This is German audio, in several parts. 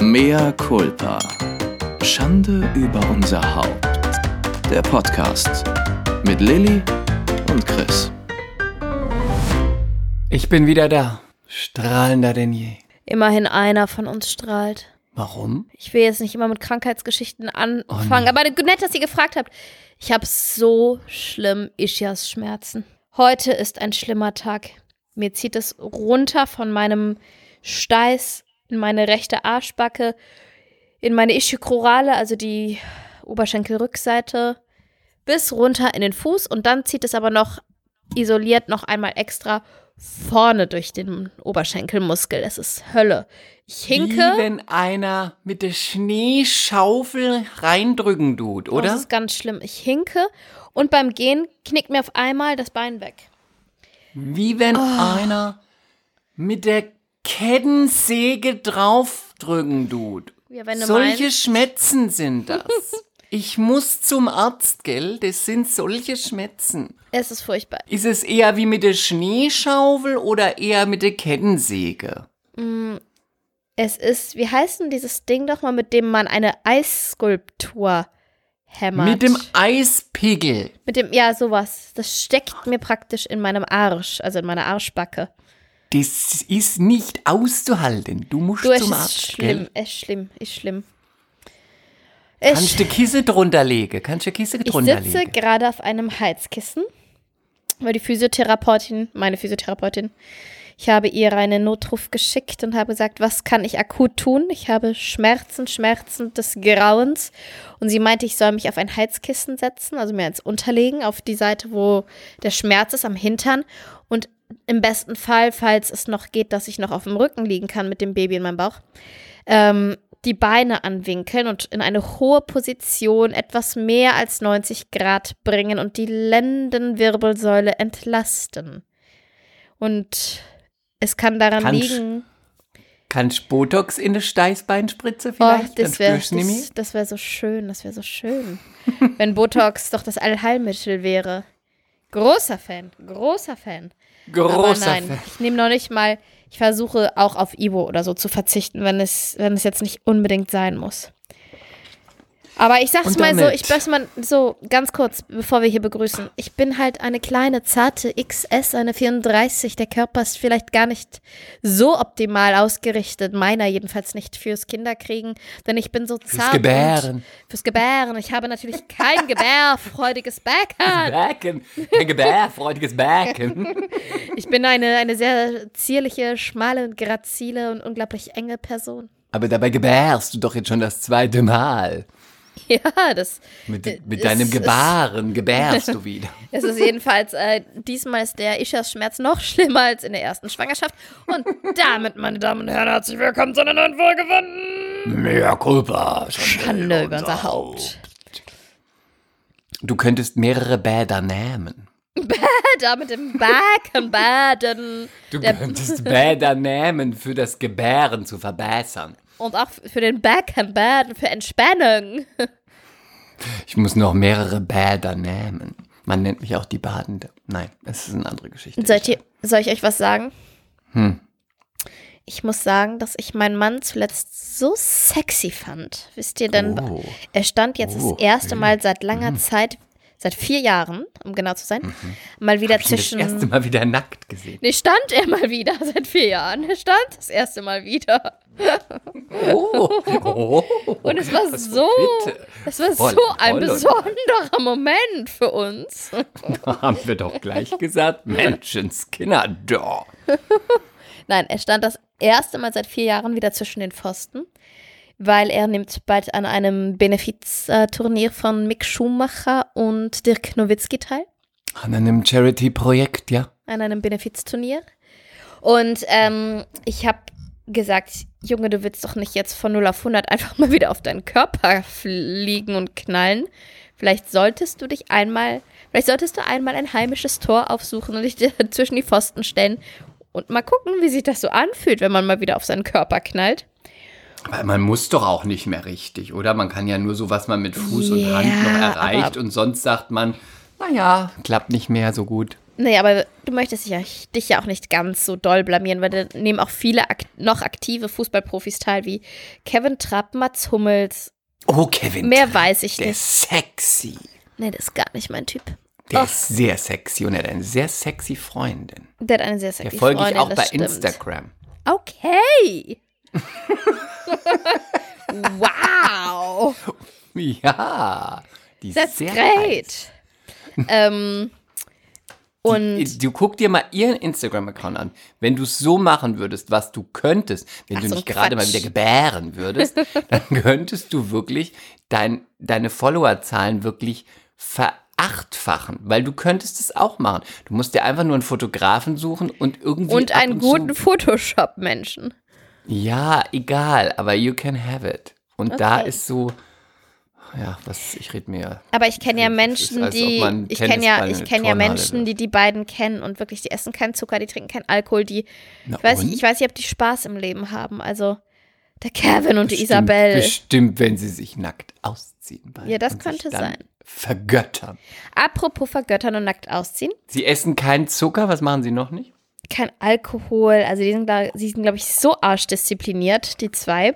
Mea culpa. Schande über unser Haupt. Der Podcast mit Lilly und Chris. Ich bin wieder da. Strahlender denn je. Immerhin einer von uns strahlt. Warum? Ich will jetzt nicht immer mit Krankheitsgeschichten anfangen, Oh aber nett, dass ihr gefragt habt. Ich habe so schlimm Ischias-Schmerzen. Heute ist ein schlimmer Tag. Mir zieht es runter von meinem Steiß in meine rechte Arschbacke, in meine Ischikorale, also die Oberschenkelrückseite, bis runter in den Fuß und dann zieht es aber noch isoliert noch einmal extra vorne durch den Oberschenkelmuskel. Es ist Hölle. Ich hinke. Wie wenn einer mit der Schneeschaufel reindrücken tut, Oh, oder? Das ist ganz schlimm. Ich hinke und beim Gehen knickt mir auf einmal das Bein weg. Wie wenn Oh. einer mit der Kettensäge draufdrücken tut. Ja, solche meinst. Schmerzen sind das. Ich muss zum Arzt, gell? Das sind solche Schmerzen. Es ist furchtbar. Ist es eher wie mit der Schneeschaufel oder eher mit der Kettensäge? Es ist, wie heißt denn dieses Ding doch mal, mit dem man eine Eisskulptur hämmert? Mit dem Eispickel. Mit dem, ja, sowas. Das steckt mir praktisch in meinem Arsch, also in meiner Arschbacke. Das ist nicht auszuhalten. Du musst Du, zum ist Arzt, schlimm, gell? es ist schlimm, ist schlimm. Kannst du Kissen drunter legen? Kannst du Kissen Ich drunter sitze legen? gerade auf einem Heizkissen, weil die Physiotherapeutin, meine Physiotherapeutin, ich habe ihr einen Notruf geschickt und habe gesagt, was kann ich akut tun? Ich habe Schmerzen, Schmerzen des Grauens. Und sie meinte, ich soll mich auf ein Heizkissen setzen, also mir eins unterlegen, auf die Seite, wo der Schmerz ist, am Hintern. Und im besten Fall, falls es noch geht, dass ich noch auf dem Rücken liegen kann mit dem Baby in meinem Bauch, ähm, die Beine anwinkeln und in eine hohe Position etwas mehr als 90 Grad bringen und die Lendenwirbelsäule entlasten. Und es kann daran Kannst- liegen, Kannst du Botox in das Steißbeinspritze oh, vielleicht? das wäre das, das wär so schön, das wäre so schön, wenn Botox doch das Allheilmittel wäre. Großer Fan, großer Fan. Aber Großer nein, Fan. ich nehme noch nicht mal, ich versuche auch auf Ivo oder so zu verzichten, wenn es, wenn es jetzt nicht unbedingt sein muss. Aber ich sag's mal so, ich weiß mal so ganz kurz, bevor wir hier begrüßen. Ich bin halt eine kleine, zarte XS, eine 34. Der Körper ist vielleicht gar nicht so optimal ausgerichtet. Meiner jedenfalls nicht fürs Kinderkriegen, denn ich bin so zart. Gebären. Und fürs Gebären. Ich habe natürlich kein gebärfreudiges Becken. Bäcken. Kein gebärfreudiges Bäcken. Ich bin eine, eine sehr zierliche, schmale und grazile und unglaublich enge Person. Aber dabei gebärst du doch jetzt schon das zweite Mal. Ja, das Mit, mit deinem Gebaren gebärst du wieder. es ist jedenfalls, äh, diesmal ist der Ischias-Schmerz noch schlimmer als in der ersten Schwangerschaft. Und damit, meine Damen und Herren, herzlich willkommen zu einer neuen Folge von Mehr Culpa. Schande über unser Haupt. Du könntest mehrere Bäder nehmen. Da mit dem Backenbaden. Du Der- könntest Bäder nehmen, für das Gebären zu verbessern. Und auch für den Backenbaden, für Entspannung. Ich muss noch mehrere Bäder nehmen. Man nennt mich auch die Badende. Nein, es ist eine andere Geschichte. Soll ich, soll ich euch was sagen? Hm. Ich muss sagen, dass ich meinen Mann zuletzt so sexy fand. Wisst ihr denn? Oh. Er stand jetzt Oh, das erste Mal seit langer Zeit, seit vier Jahren, um genau zu sein, mal wieder Hab ich zwischen. das erste Mal wieder nackt gesehen. Nee, stand er mal wieder seit vier Jahren. Er stand das erste Mal wieder. Oh. oh. Und es war Was so, bitte? es war Voll, so ein besonderer Moment für uns. Da haben wir doch gleich gesagt, Menschenskinder, da. Nein, er stand das erste Mal seit vier Jahren wieder zwischen den Pfosten, weil er nimmt bald an einem Benefizturnier von Mick Schumacher und Dirk Nowitzki teil. An einem Charity-Projekt, ja. an einem Benefizturnier. Und ähm, ich habe gesagt, Junge, du willst doch nicht jetzt von 0 auf 100 einfach mal wieder auf deinen Körper fliegen und knallen. Vielleicht solltest du dich einmal, vielleicht solltest du einmal ein heimisches Tor aufsuchen und dich zwischen die Pfosten stellen und mal gucken, wie sich das so anfühlt, wenn man mal wieder auf seinen Körper knallt. Aber man muss doch auch nicht mehr richtig, oder? Man kann ja nur so, was man mit Fuß und Ja, Hand noch erreicht und sonst sagt man, naja, klappt nicht mehr so gut. Nee, aber du möchtest dich ja, dich ja auch nicht ganz so doll blamieren, weil da nehmen auch viele ak noch aktive Fußballprofis teil, wie Kevin Trapp, Mats Hummels. Oh, Kevin. Mehr Trapp, weiß ich Der nicht. ist sexy. Nee, das ist gar nicht mein Typ. Der Oh. ist sehr sexy und er hat eine sehr sexy Freundin. Der hat eine sehr Der sexy folge ich Freundin, auch das bei stimmt. Instagram. Okay. wow. Ja. Die ist That's sehr great. ähm, und heiß. Du guck dir mal ihren Instagram-Account an. Wenn du es so machen würdest, was du könntest, wenn Ach, du so nicht gerade mal wieder gebären würdest, dann könntest du wirklich dein, deine Followerzahlen wirklich verachtfachen. Weil du könntest es auch machen. Du musst dir einfach nur einen Fotografen suchen und irgendwie. und einen guten Photoshop-Menschen. Ja, egal, aber you can have it. Und da Okay. ist so. Ja, was, ich rede mir. Aber ich kenne ja ist, Menschen, ob die ich kenne ja, ich kenne ja Menschen, die die beiden kennen und wirklich, die essen keinen Zucker, die trinken keinen Alkohol, die Na ich weiß nicht, ich weiß nicht, ob die Spaß im Leben haben. Also der Kevin und die Isabel. Bestimmt, wenn sie sich nackt ausziehen. Ja, das könnte sein. Vergöttern. Apropos vergöttern und nackt ausziehen, Sie essen keinen Zucker, was machen sie noch nicht? Kein Alkohol, also die sind, da, sie sind glaube ich so arschdiszipliniert, die zwei.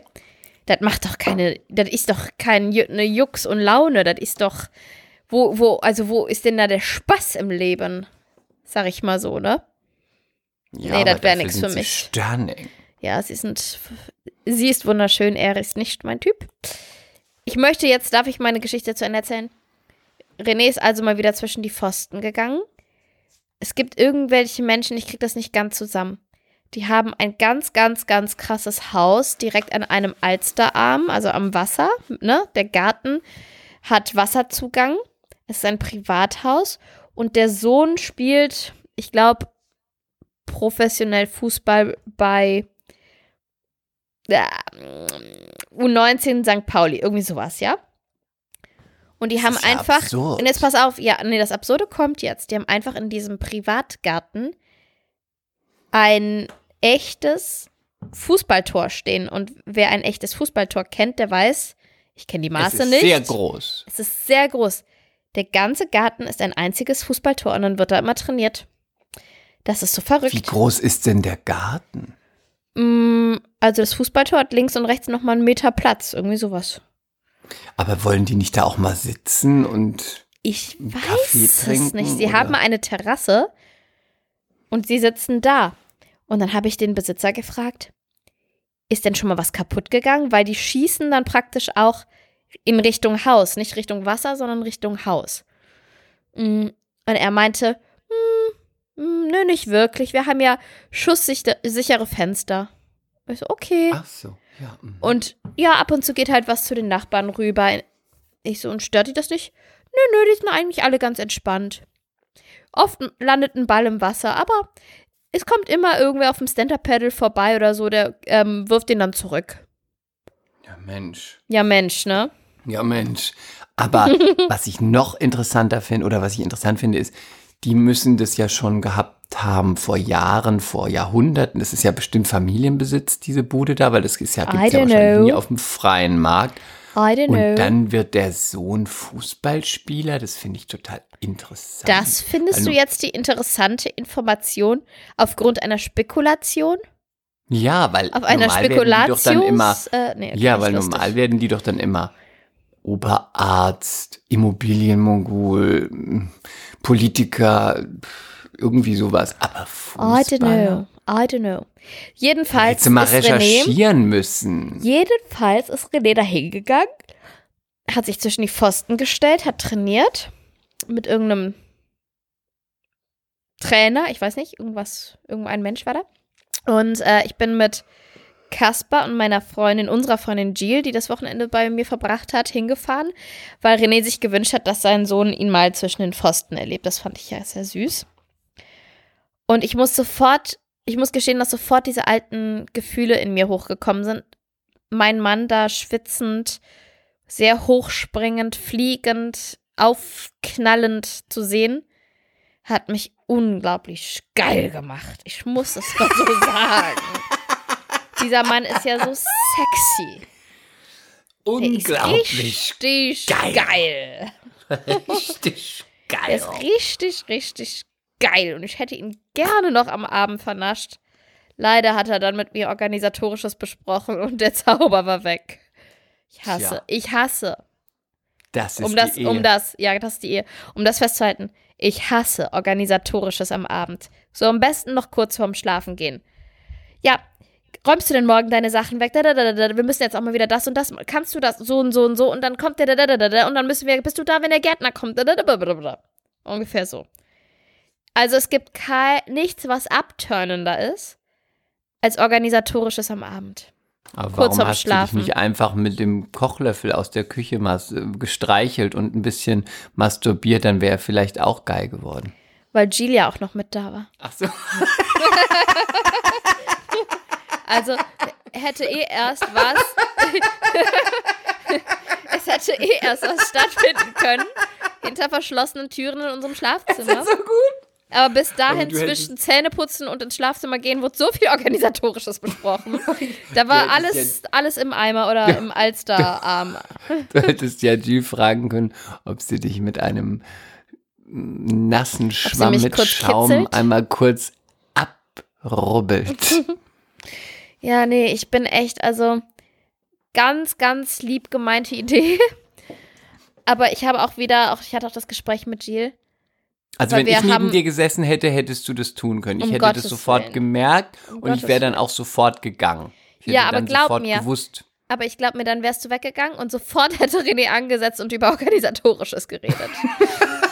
Das macht doch keine, das ist doch keine Jux und Laune, das ist doch wo wo also wo ist denn da der Spaß im Leben? Sag ich mal so, ne? Ja, Nee, das aber wär dafür nix sind für mich. Stunning. Ja, sie sind. Sie ist wunderschön, er ist nicht mein Typ. Ich möchte jetzt, darf ich meine Geschichte zu Ende erzählen? René ist also mal wieder zwischen die Pfosten gegangen. Es gibt irgendwelche Menschen, ich krieg das nicht ganz zusammen. Die haben ein ganz, ganz, ganz krasses Haus direkt an einem Alsterarm, also am Wasser. Ne? Der Garten hat Wasserzugang. Es ist ein Privathaus. Und der Sohn spielt, ich glaube, professionell Fußball bei ja, U19 St. Pauli, irgendwie sowas, ja? Und die Das haben einfach, absurd. und jetzt pass auf, ja, nee, das Absurde kommt jetzt. Die haben einfach in diesem Privatgarten ein echtes Fußballtor stehen. Und wer ein echtes Fußballtor kennt, der weiß, ich kenne die Es Maße ist nicht. sehr groß. Es ist sehr groß. Der ganze Garten ist ein einziges Fußballtor und dann wird da immer trainiert. Das ist so verrückt. Wie groß ist denn der Garten? Mm, Also das Fußballtor hat links und rechts nochmal einen Meter Platz, irgendwie sowas. Aber wollen die nicht da auch mal sitzen und Ich weiß Kaffee es trinken, nicht. Sie oder? haben eine Terrasse und sie sitzen da. Und dann habe ich den Besitzer gefragt, ist denn schon mal was kaputt gegangen? Weil die schießen dann praktisch auch in Richtung Haus, nicht Richtung Wasser, sondern Richtung Haus. Mm, Und er meinte, "Hm, mm, nö, nicht wirklich. Wir haben ja schusssichere Fenster. Ich so, okay. Ach so, ja. mhm. Und ja, ab und zu geht halt was zu den Nachbarn rüber. Ich so, und stört die das nicht? Nö, nö, die sind eigentlich alle ganz entspannt. Oft landet ein Ball im Wasser, aber es kommt immer irgendwer auf dem Stand-Up-Paddle vorbei oder so, der ähm, wirft den dann zurück. Ja, Mensch. Ja, Mensch, ne? Ja, Mensch. Aber was ich noch interessanter finde, oder was ich interessant finde, ist, die müssen das ja schon gehabt haben vor Jahren, vor Jahrhunderten. Das ist ja bestimmt Familienbesitz, diese Bude da, weil das ist ja, gibt's ja wahrscheinlich know. nie auf dem freien Markt. I don't know. Und dann wird der Sohn Fußballspieler. Das finde ich total interessant. das findest Also- du jetzt die interessante Information aufgrund einer Spekulation? Ja, weil Auf einer normal werden die doch dann immer, Spekulations... Äh, nee, ja, weil normal werden die doch dann immer Oberarzt, Immobilienmogul, m, Politiker, irgendwie sowas. Aber I don't Fußballer? know. I don't know. Jedenfalls mal ist René, recherchieren müssen. jedenfalls ist René da hingegangen, hat sich zwischen die Pfosten gestellt, hat trainiert mit irgendeinem Trainer, ich weiß nicht, irgendwas, irgendein Mensch war da. Und äh, ich bin mit Kasper und meiner Freundin, unserer Freundin Jill, die das Wochenende bei mir verbracht hat, hingefahren, weil René sich gewünscht hat, dass sein Sohn ihn mal zwischen den Pfosten erlebt. Das fand ich ja sehr süß. Und ich muss sofort, ich muss gestehen, dass sofort diese alten Gefühle in mir hochgekommen sind. Mein Mann da schwitzend, sehr hochspringend, fliegend, aufknallend zu sehen, hat mich unglaublich geil gemacht. Ich muss es mal so sagen. Dieser Mann ist ja so sexy. Der Unglaublich richtig geil. geil. Richtig Der geil. ist richtig, richtig geil und ich hätte ihn gerne noch am Abend vernascht. Leider hat er dann mit mir organisatorisches besprochen und der Zauber war weg. Ich hasse, Tja. ich hasse. Das ist Um das, die Ehe. um das, ja, das ist die Ehe. Um das festzuhalten, ich hasse organisatorisches am Abend. So am besten noch kurz vorm Schlafen gehen. Ja, räumst du denn morgen deine Sachen weg? Da, da, da, da, da. Wir müssen jetzt auch mal wieder das und das. Kannst du das so und so und so? Und dann kommt der da, da, da, da, da. Und dann müssen wir, bist du da, wenn der Gärtner kommt? Da, da, da, da, da, da. Ungefähr so. Also es gibt kein, nichts, was abturnender ist, als organisatorisches am Abend. Aber kurz warum vorm hast Schlafen. du dich nicht einfach mit dem Kochlöffel aus der Küche äh, gestreichelt und ein bisschen masturbiert, dann wäre er vielleicht auch geil geworden. Weil Jill ja auch noch mit da war. Ach so. Also hätte eh erst was. es hätte eh erst was stattfinden können. Hinter verschlossenen Türen in unserem Schlafzimmer. so gut. Aber bis dahin zwischen Zähneputzen und ins Schlafzimmer gehen wurde so viel Organisatorisches besprochen. Da war Du hättest alles, alles im Eimer oder im Alsterarm. Du hättest ja Jill fragen können, ob sie dich mit einem nassen Schwamm mit Schaum kitzelt? einmal kurz abrubbelt. Ja, nee, ich bin echt, also ganz, ganz lieb gemeinte Idee. Aber ich habe auch wieder, auch ich hatte auch das Gespräch mit Jill. Also wenn ich neben haben- dir gesessen hätte, hättest du das tun können. Ich Um hätte Gottes das sofort Willen. gemerkt Um und ich Gottes wäre dann auch sofort gegangen. Ich hätte Ja, aber dann glaub sofort mir. gewusst. Aber ich glaube mir, dann wärst du weggegangen und sofort hätte René angesetzt und über Organisatorisches geredet.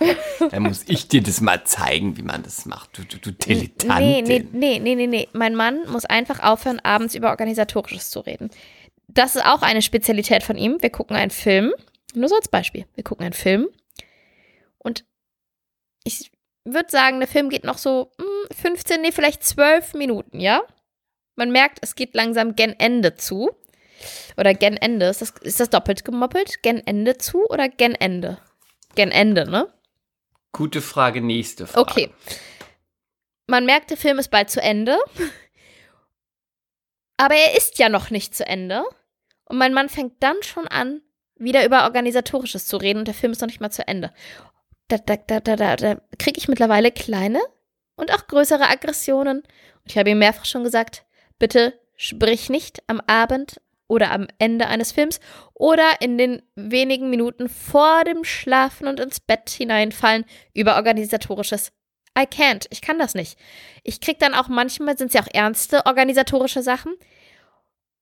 Dann muss ich dir das mal zeigen, wie man das macht. Du, du, du Dilettantin. Nee, nee, nee, nee, nee, nee. Mein Mann muss einfach aufhören, abends über Organisatorisches zu reden. Das ist auch eine Spezialität von ihm. Wir gucken einen Film. Nur so als Beispiel. Wir gucken einen Film. Und ich würde sagen, der Film geht noch so hm, 15, nee, vielleicht 12 Minuten, ja? Man merkt, es geht langsam gen Ende zu. Oder gen Ende. Ist das, ist das doppelt gemoppelt? Gen Ende zu oder gen Ende? Gen Ende, ne? Gute Frage, nächste Frage. Okay. Man merkt, der Film ist bald zu Ende. Aber er ist ja noch nicht zu Ende. Und mein Mann fängt dann schon an, wieder über Organisatorisches zu reden und der Film ist noch nicht mal zu Ende. Da, da, da, da, da, da kriege ich mittlerweile kleine und auch größere Aggressionen. Und ich habe ihm mehrfach schon gesagt, bitte sprich nicht am Abend oder am Ende eines Films oder in den wenigen Minuten vor dem Schlafen und ins Bett hineinfallen über organisatorisches. I can't, ich kann das nicht. Ich krieg dann auch manchmal, sind es ja auch ernste organisatorische Sachen.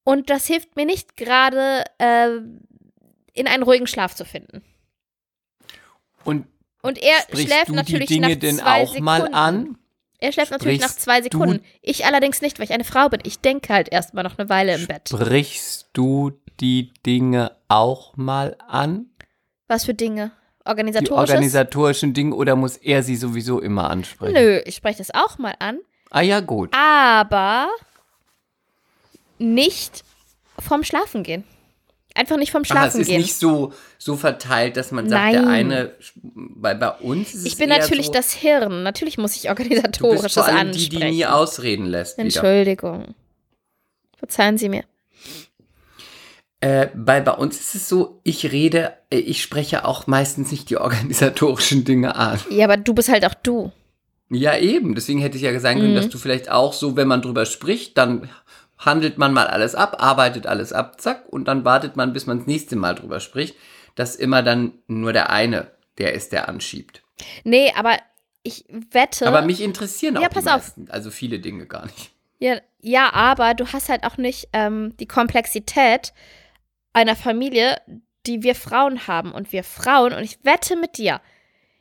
Und das hilft mir nicht gerade, äh, in einen ruhigen Schlaf zu finden. Und Und er schläft natürlich die Dinge nach denn auch Sekunden. mal an? Er schläft natürlich nach zwei Sekunden. Ich allerdings nicht, weil ich eine Frau bin. Ich denke halt erstmal noch eine Weile im Bett. Sprichst du die Dinge auch mal an? Was für Dinge? Die Organisatorisches? organisatorischen Dinge oder muss er sie sowieso immer ansprechen? Nö, ich spreche das auch mal an. Ah ja, gut. aber nicht vom Schlafen gehen. Einfach nicht vom Aha, es Schlafen ist gehen. nicht so, so verteilt, dass man sagt, der Nein. eine, bei, bei uns ist ich es bin natürlich so, das Hirn. Natürlich muss ich du bist organisatorisches vor allem die, die ansprechen. nie ausreden lässt. Wieder. Entschuldigung. Verzeihen Sie mir. Äh, bei, bei uns ist es so, ich rede, äh, ich spreche auch meistens nicht die organisatorischen Dinge an. Ja, aber du bist halt auch du. Ja, eben. Deswegen hätte ich ja sagen können, Mhm. dass du vielleicht auch so, wenn man drüber spricht, dann handelt man mal alles ab, arbeitet alles ab, zack, und dann wartet man, bis man das nächste Mal drüber spricht, dass immer dann nur der eine der ist, der anschiebt. Nee, aber ich wette. Aber mich interessieren auch Ja, die pass auf. meisten, also viele Dinge gar nicht. Ja, ja, aber du hast halt auch nicht ähm, die Komplexität einer Familie, die wir Frauen haben. Und wir Frauen, und ich wette mit dir,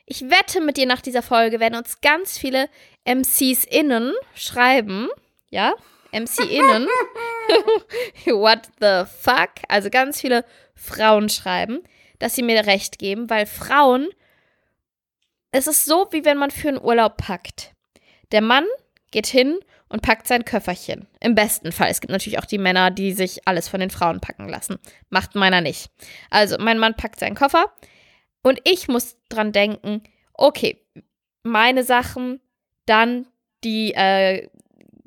ich wette mit dir nach dieser Folge werden uns ganz viele MCs innen schreiben, ja, MC innen, what the fuck, also ganz viele Frauen schreiben, dass sie mir recht geben, weil Frauen, es ist so, wie wenn man für einen Urlaub packt. Der Mann geht hin und packt sein Köfferchen. Im besten Fall. Es gibt natürlich auch die Männer, die sich alles von den Frauen packen lassen. Macht meiner nicht. Also, mein Mann packt seinen Koffer und ich muss dran denken, okay, meine Sachen, dann die äh,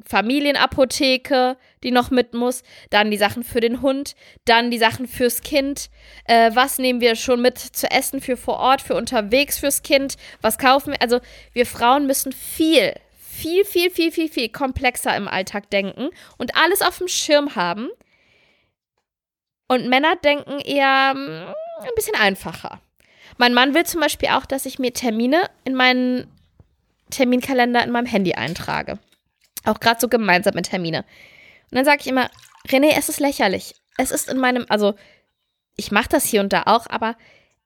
Familienapotheke, die noch mit muss, dann die Sachen für den Hund, dann die Sachen fürs Kind. Äh, was nehmen wir schon mit zu essen für vor Ort, für unterwegs fürs Kind? Was kaufen wir? Also wir Frauen müssen viel, viel, viel, viel, viel, viel komplexer im Alltag denken und alles auf dem Schirm haben. Und Männer denken eher mm, ein bisschen einfacher. Mein Mann will zum Beispiel auch, dass ich mir Termine in meinen Terminkalender in meinem Handy eintrage. Auch gerade so gemeinsam mit Termine. Und dann sage ich immer, René, es ist lächerlich. Es ist in meinem, also ich mache das hier und da auch, aber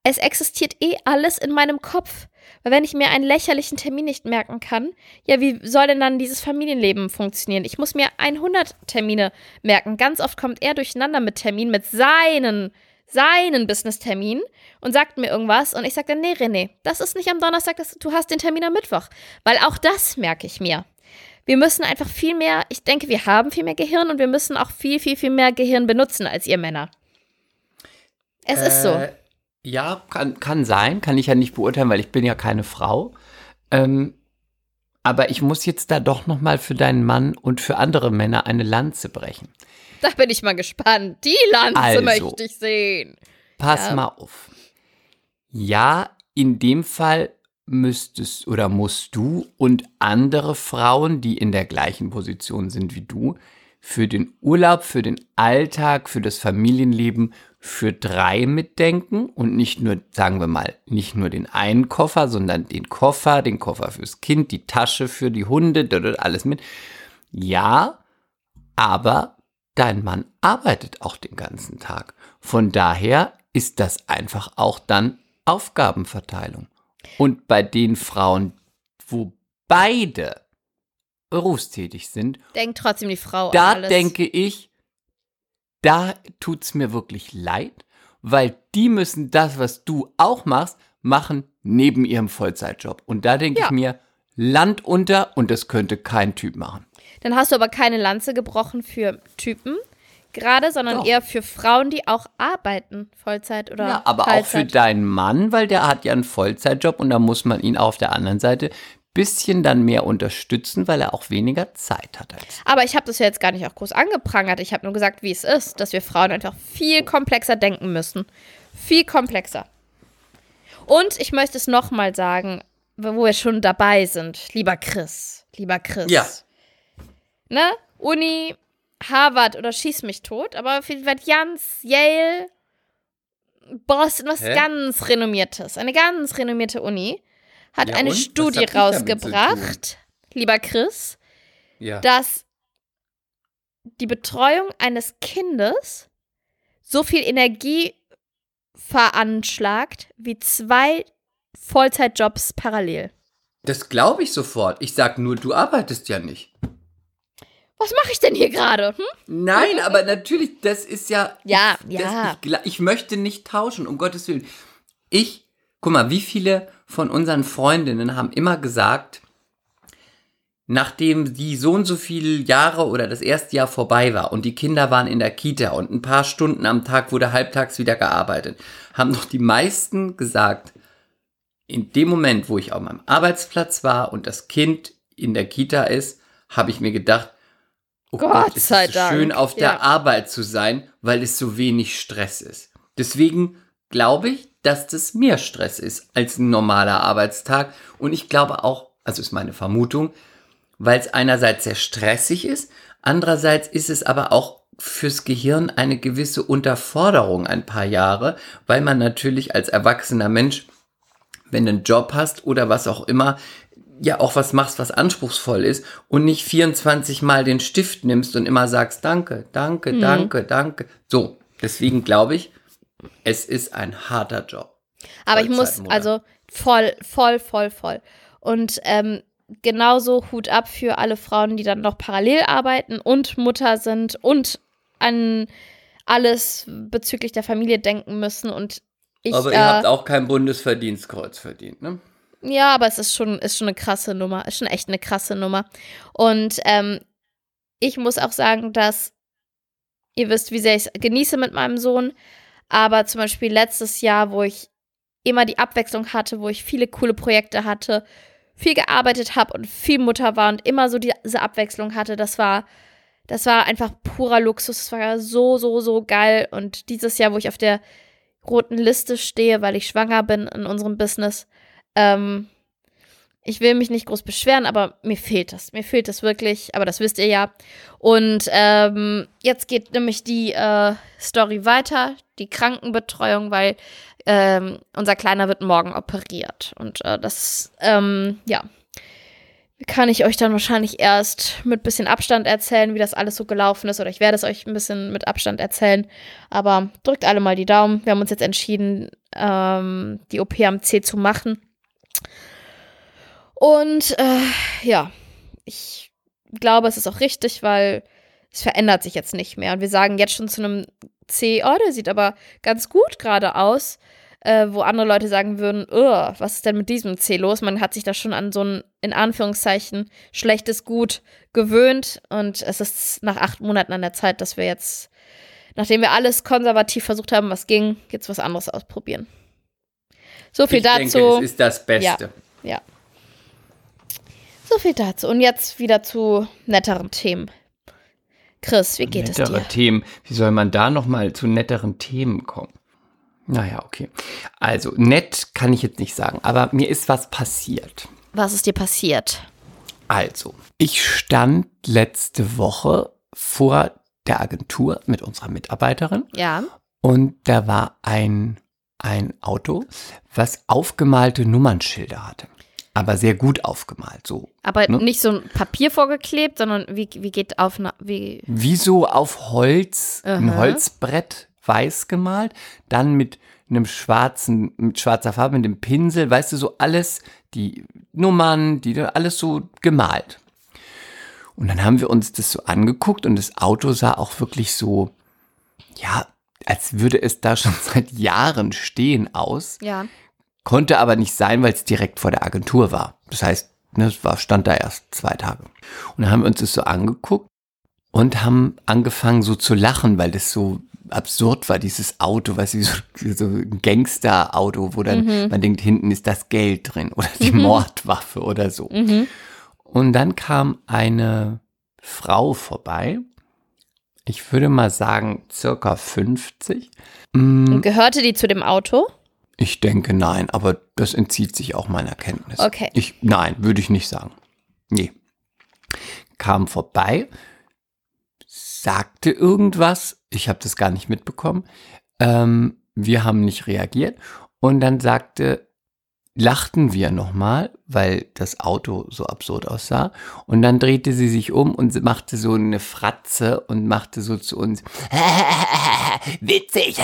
es existiert eh alles in meinem Kopf. Weil wenn ich mir einen lächerlichen Termin nicht merken kann, ja, wie soll denn dann dieses Familienleben funktionieren? Ich muss mir 100 Termine merken. Ganz oft kommt er durcheinander mit Terminen, mit seinen, seinen Business-Termin und sagt mir irgendwas und ich sage dann, nee, René, das ist nicht am Donnerstag, das, du hast den Termin am Mittwoch. Weil auch das merke ich mir. Wir müssen einfach viel mehr, ich denke, wir haben viel mehr Gehirn und wir müssen auch viel, viel, viel mehr Gehirn benutzen als ihr Männer. Es äh, ist so. Ja, kann, kann sein, kann ich ja nicht beurteilen, weil ich bin ja keine Frau. Ähm, aber ich muss jetzt da doch noch mal für deinen Mann und für andere Männer eine Lanze brechen. Da bin ich mal gespannt. Die Lanze Also, möchte ich sehen. Pass Ja. mal auf. Ja, in dem Fall müsstest oder musst du und andere Frauen, die in der gleichen Position sind wie du, für den Urlaub, für den Alltag, für das Familienleben für drei mitdenken und nicht nur, sagen wir mal, nicht nur den einen Koffer, sondern den Koffer, den Koffer fürs Kind, die Tasche für die Hunde, alles mit. Ja, aber dein Mann arbeitet auch den ganzen Tag. Von daher ist das einfach auch dann Aufgabenverteilung. Und bei den Frauen, wo beide berufstätig sind, Denkt trotzdem die Frau da an alles. denke ich, da tut's mir wirklich leid, weil die müssen das, was du auch machst, machen neben ihrem Vollzeitjob. Und da denke Ja. ich mir, Land unter und das könnte kein Typ machen. Dann hast du aber keine Lanze gebrochen für Typen gerade, sondern Doch. eher für Frauen, die auch arbeiten, Vollzeit oder Ja, aber auch für Teilzeit. deinen Mann, weil der hat ja einen Vollzeitjob und da muss man ihn auf der anderen Seite bisschen dann mehr unterstützen, weil er auch weniger Zeit hat als Aber ich habe das ja jetzt gar nicht auch groß angeprangert. Ich habe nur gesagt, wie es ist, dass wir Frauen einfach viel komplexer denken müssen. Viel komplexer. Und ich möchte es nochmal sagen, wo wir schon dabei sind. Lieber Chris. Lieber Chris. Ja. Ne? Uni, Harvard oder schieß mich tot, aber vielleicht Jans, Yale, Boston, was Hä? ganz renommiertes. Eine ganz renommierte Uni hat Ja, eine und? Studie rausgebracht, lieber Chris, ja. dass die Betreuung eines Kindes so viel Energie veranschlagt wie zwei Vollzeitjobs parallel. Das glaube ich sofort. Ich sag nur, du arbeitest ja nicht. Was mache ich denn hier gerade? Hm? Nein, aber natürlich, das ist ja. Ja, das, ja. Ich, ich möchte nicht tauschen, um Gottes Willen. Ich, guck mal, wie viele von unseren Freundinnen haben immer gesagt, nachdem die so und so viele Jahre oder das erste Jahr vorbei war und die Kinder waren in der Kita und ein paar Stunden am Tag wurde halbtags wieder gearbeitet, haben doch die meisten gesagt, in dem Moment, wo ich auf meinem Arbeitsplatz war und das Kind in der Kita ist, habe ich mir gedacht, oh Gott Gott, ist sei so schön Dank, auf der ja. Arbeit zu sein, weil es so wenig Stress ist. Deswegen glaube ich, dass das mehr Stress ist als ein normaler Arbeitstag und ich glaube auch, also ist meine Vermutung, weil es einerseits sehr stressig ist, andererseits ist es aber auch fürs Gehirn eine gewisse Unterforderung ein paar Jahre, weil man natürlich als erwachsener Mensch, wenn du einen Job hast oder was auch immer, ja auch was machst, was anspruchsvoll ist und nicht 24 Mal den Stift nimmst und immer sagst, danke, danke, Mhm. danke, danke. So, deswegen glaube ich, es ist ein harter Job. Aber ich muss, also voll, voll, voll, voll. Und ähm, genauso Hut ab für alle Frauen, die dann noch parallel arbeiten und Mutter sind und an alles bezüglich der Familie denken müssen. Und ich, Aber äh, ihr habt auch kein Bundesverdienstkreuz verdient, ne? Ja, aber es ist schon, ist schon eine krasse Nummer. Ist schon echt eine krasse Nummer. Und ähm, ich muss auch sagen, dass ihr wisst, wie sehr ich es genieße mit meinem Sohn. Aber zum Beispiel letztes Jahr, wo ich immer die Abwechslung hatte, wo ich viele coole Projekte hatte, viel gearbeitet habe und viel Mutter war und immer so diese Abwechslung hatte, das war, das war einfach purer Luxus. Das war so, so, so geil. Und dieses Jahr, wo ich auf der roten Liste stehe, weil ich schwanger bin in unserem Business, ähm, ich will mich nicht groß beschweren, aber mir fehlt das. Mir fehlt das wirklich, aber das wisst ihr ja. Und ähm, jetzt geht nämlich die äh, Story weiter, die Krankenbetreuung, weil ähm, unser Kleiner wird morgen operiert. Und äh, das, ähm, ja, kann ich euch dann wahrscheinlich erst mit bisschen Abstand erzählen, wie das alles so gelaufen ist. Oder ich werde es euch ein bisschen mit Abstand erzählen. Aber drückt alle mal die Daumen. Wir haben uns jetzt entschieden, ähm, die OP am C zu machen. Und äh, ja, ich glaube, es ist auch richtig, weil es verändert sich jetzt nicht mehr. Und wir sagen jetzt schon zu einem C, oh, der sieht aber ganz gut gerade aus, äh, wo andere Leute sagen würden, was ist denn mit diesem C los? Man hat sich da schon an so ein, in Anführungszeichen, schlechtes Gut gewöhnt. Und es ist nach acht Monaten an der Zeit, dass wir jetzt, nachdem wir alles konservativ versucht haben, was ging, jetzt was anderes ausprobieren. So viel ich dazu. Denke, es ist das Beste. Ja. ja. So viel dazu. Und jetzt wieder zu netteren Themen. Chris, wie geht Nettere es dir? Themen. Wie soll man da nochmal zu netteren Themen kommen? Naja, okay. Also, nett kann ich jetzt nicht sagen, aber mir ist was passiert. Was ist dir passiert? Also, ich stand letzte Woche vor der Agentur mit unserer Mitarbeiterin. Ja. Und da war ein, ein Auto, was aufgemalte Nummernschilder hatte aber sehr gut aufgemalt. So, aber ne? nicht so ein Papier vorgeklebt, sondern wie, wie geht auf wie wie so auf Holz, uh -huh. ein Holzbrett weiß gemalt, dann mit einem schwarzen, mit schwarzer Farbe, mit dem Pinsel, weißt du, so alles, die Nummern, die alles so gemalt. Und dann haben wir uns das so angeguckt und das Auto sah auch wirklich so, ja, als würde es da schon seit Jahren stehen aus. Ja. Konnte aber nicht sein, weil es direkt vor der Agentur war. Das heißt, ne, es war, stand da erst zwei Tage. Und dann haben wir uns das so angeguckt und haben angefangen so zu lachen, weil das so absurd war, dieses Auto, weißt du, so, so ein Gangster-Auto, wo dann mhm. man denkt, hinten ist das Geld drin oder die mhm. Mordwaffe oder so. Mhm. Und dann kam eine Frau vorbei, ich würde mal sagen circa 50. Und gehörte die zu dem Auto? Ich denke nein, aber das entzieht sich auch meiner Kenntnis. Okay. Ich, nein, würde ich nicht sagen. Nee. Kam vorbei, sagte irgendwas, ich habe das gar nicht mitbekommen. Ähm, wir haben nicht reagiert und dann sagte, lachten wir nochmal, weil das Auto so absurd aussah. Und dann drehte sie sich um und machte so eine Fratze und machte so zu uns, witzig,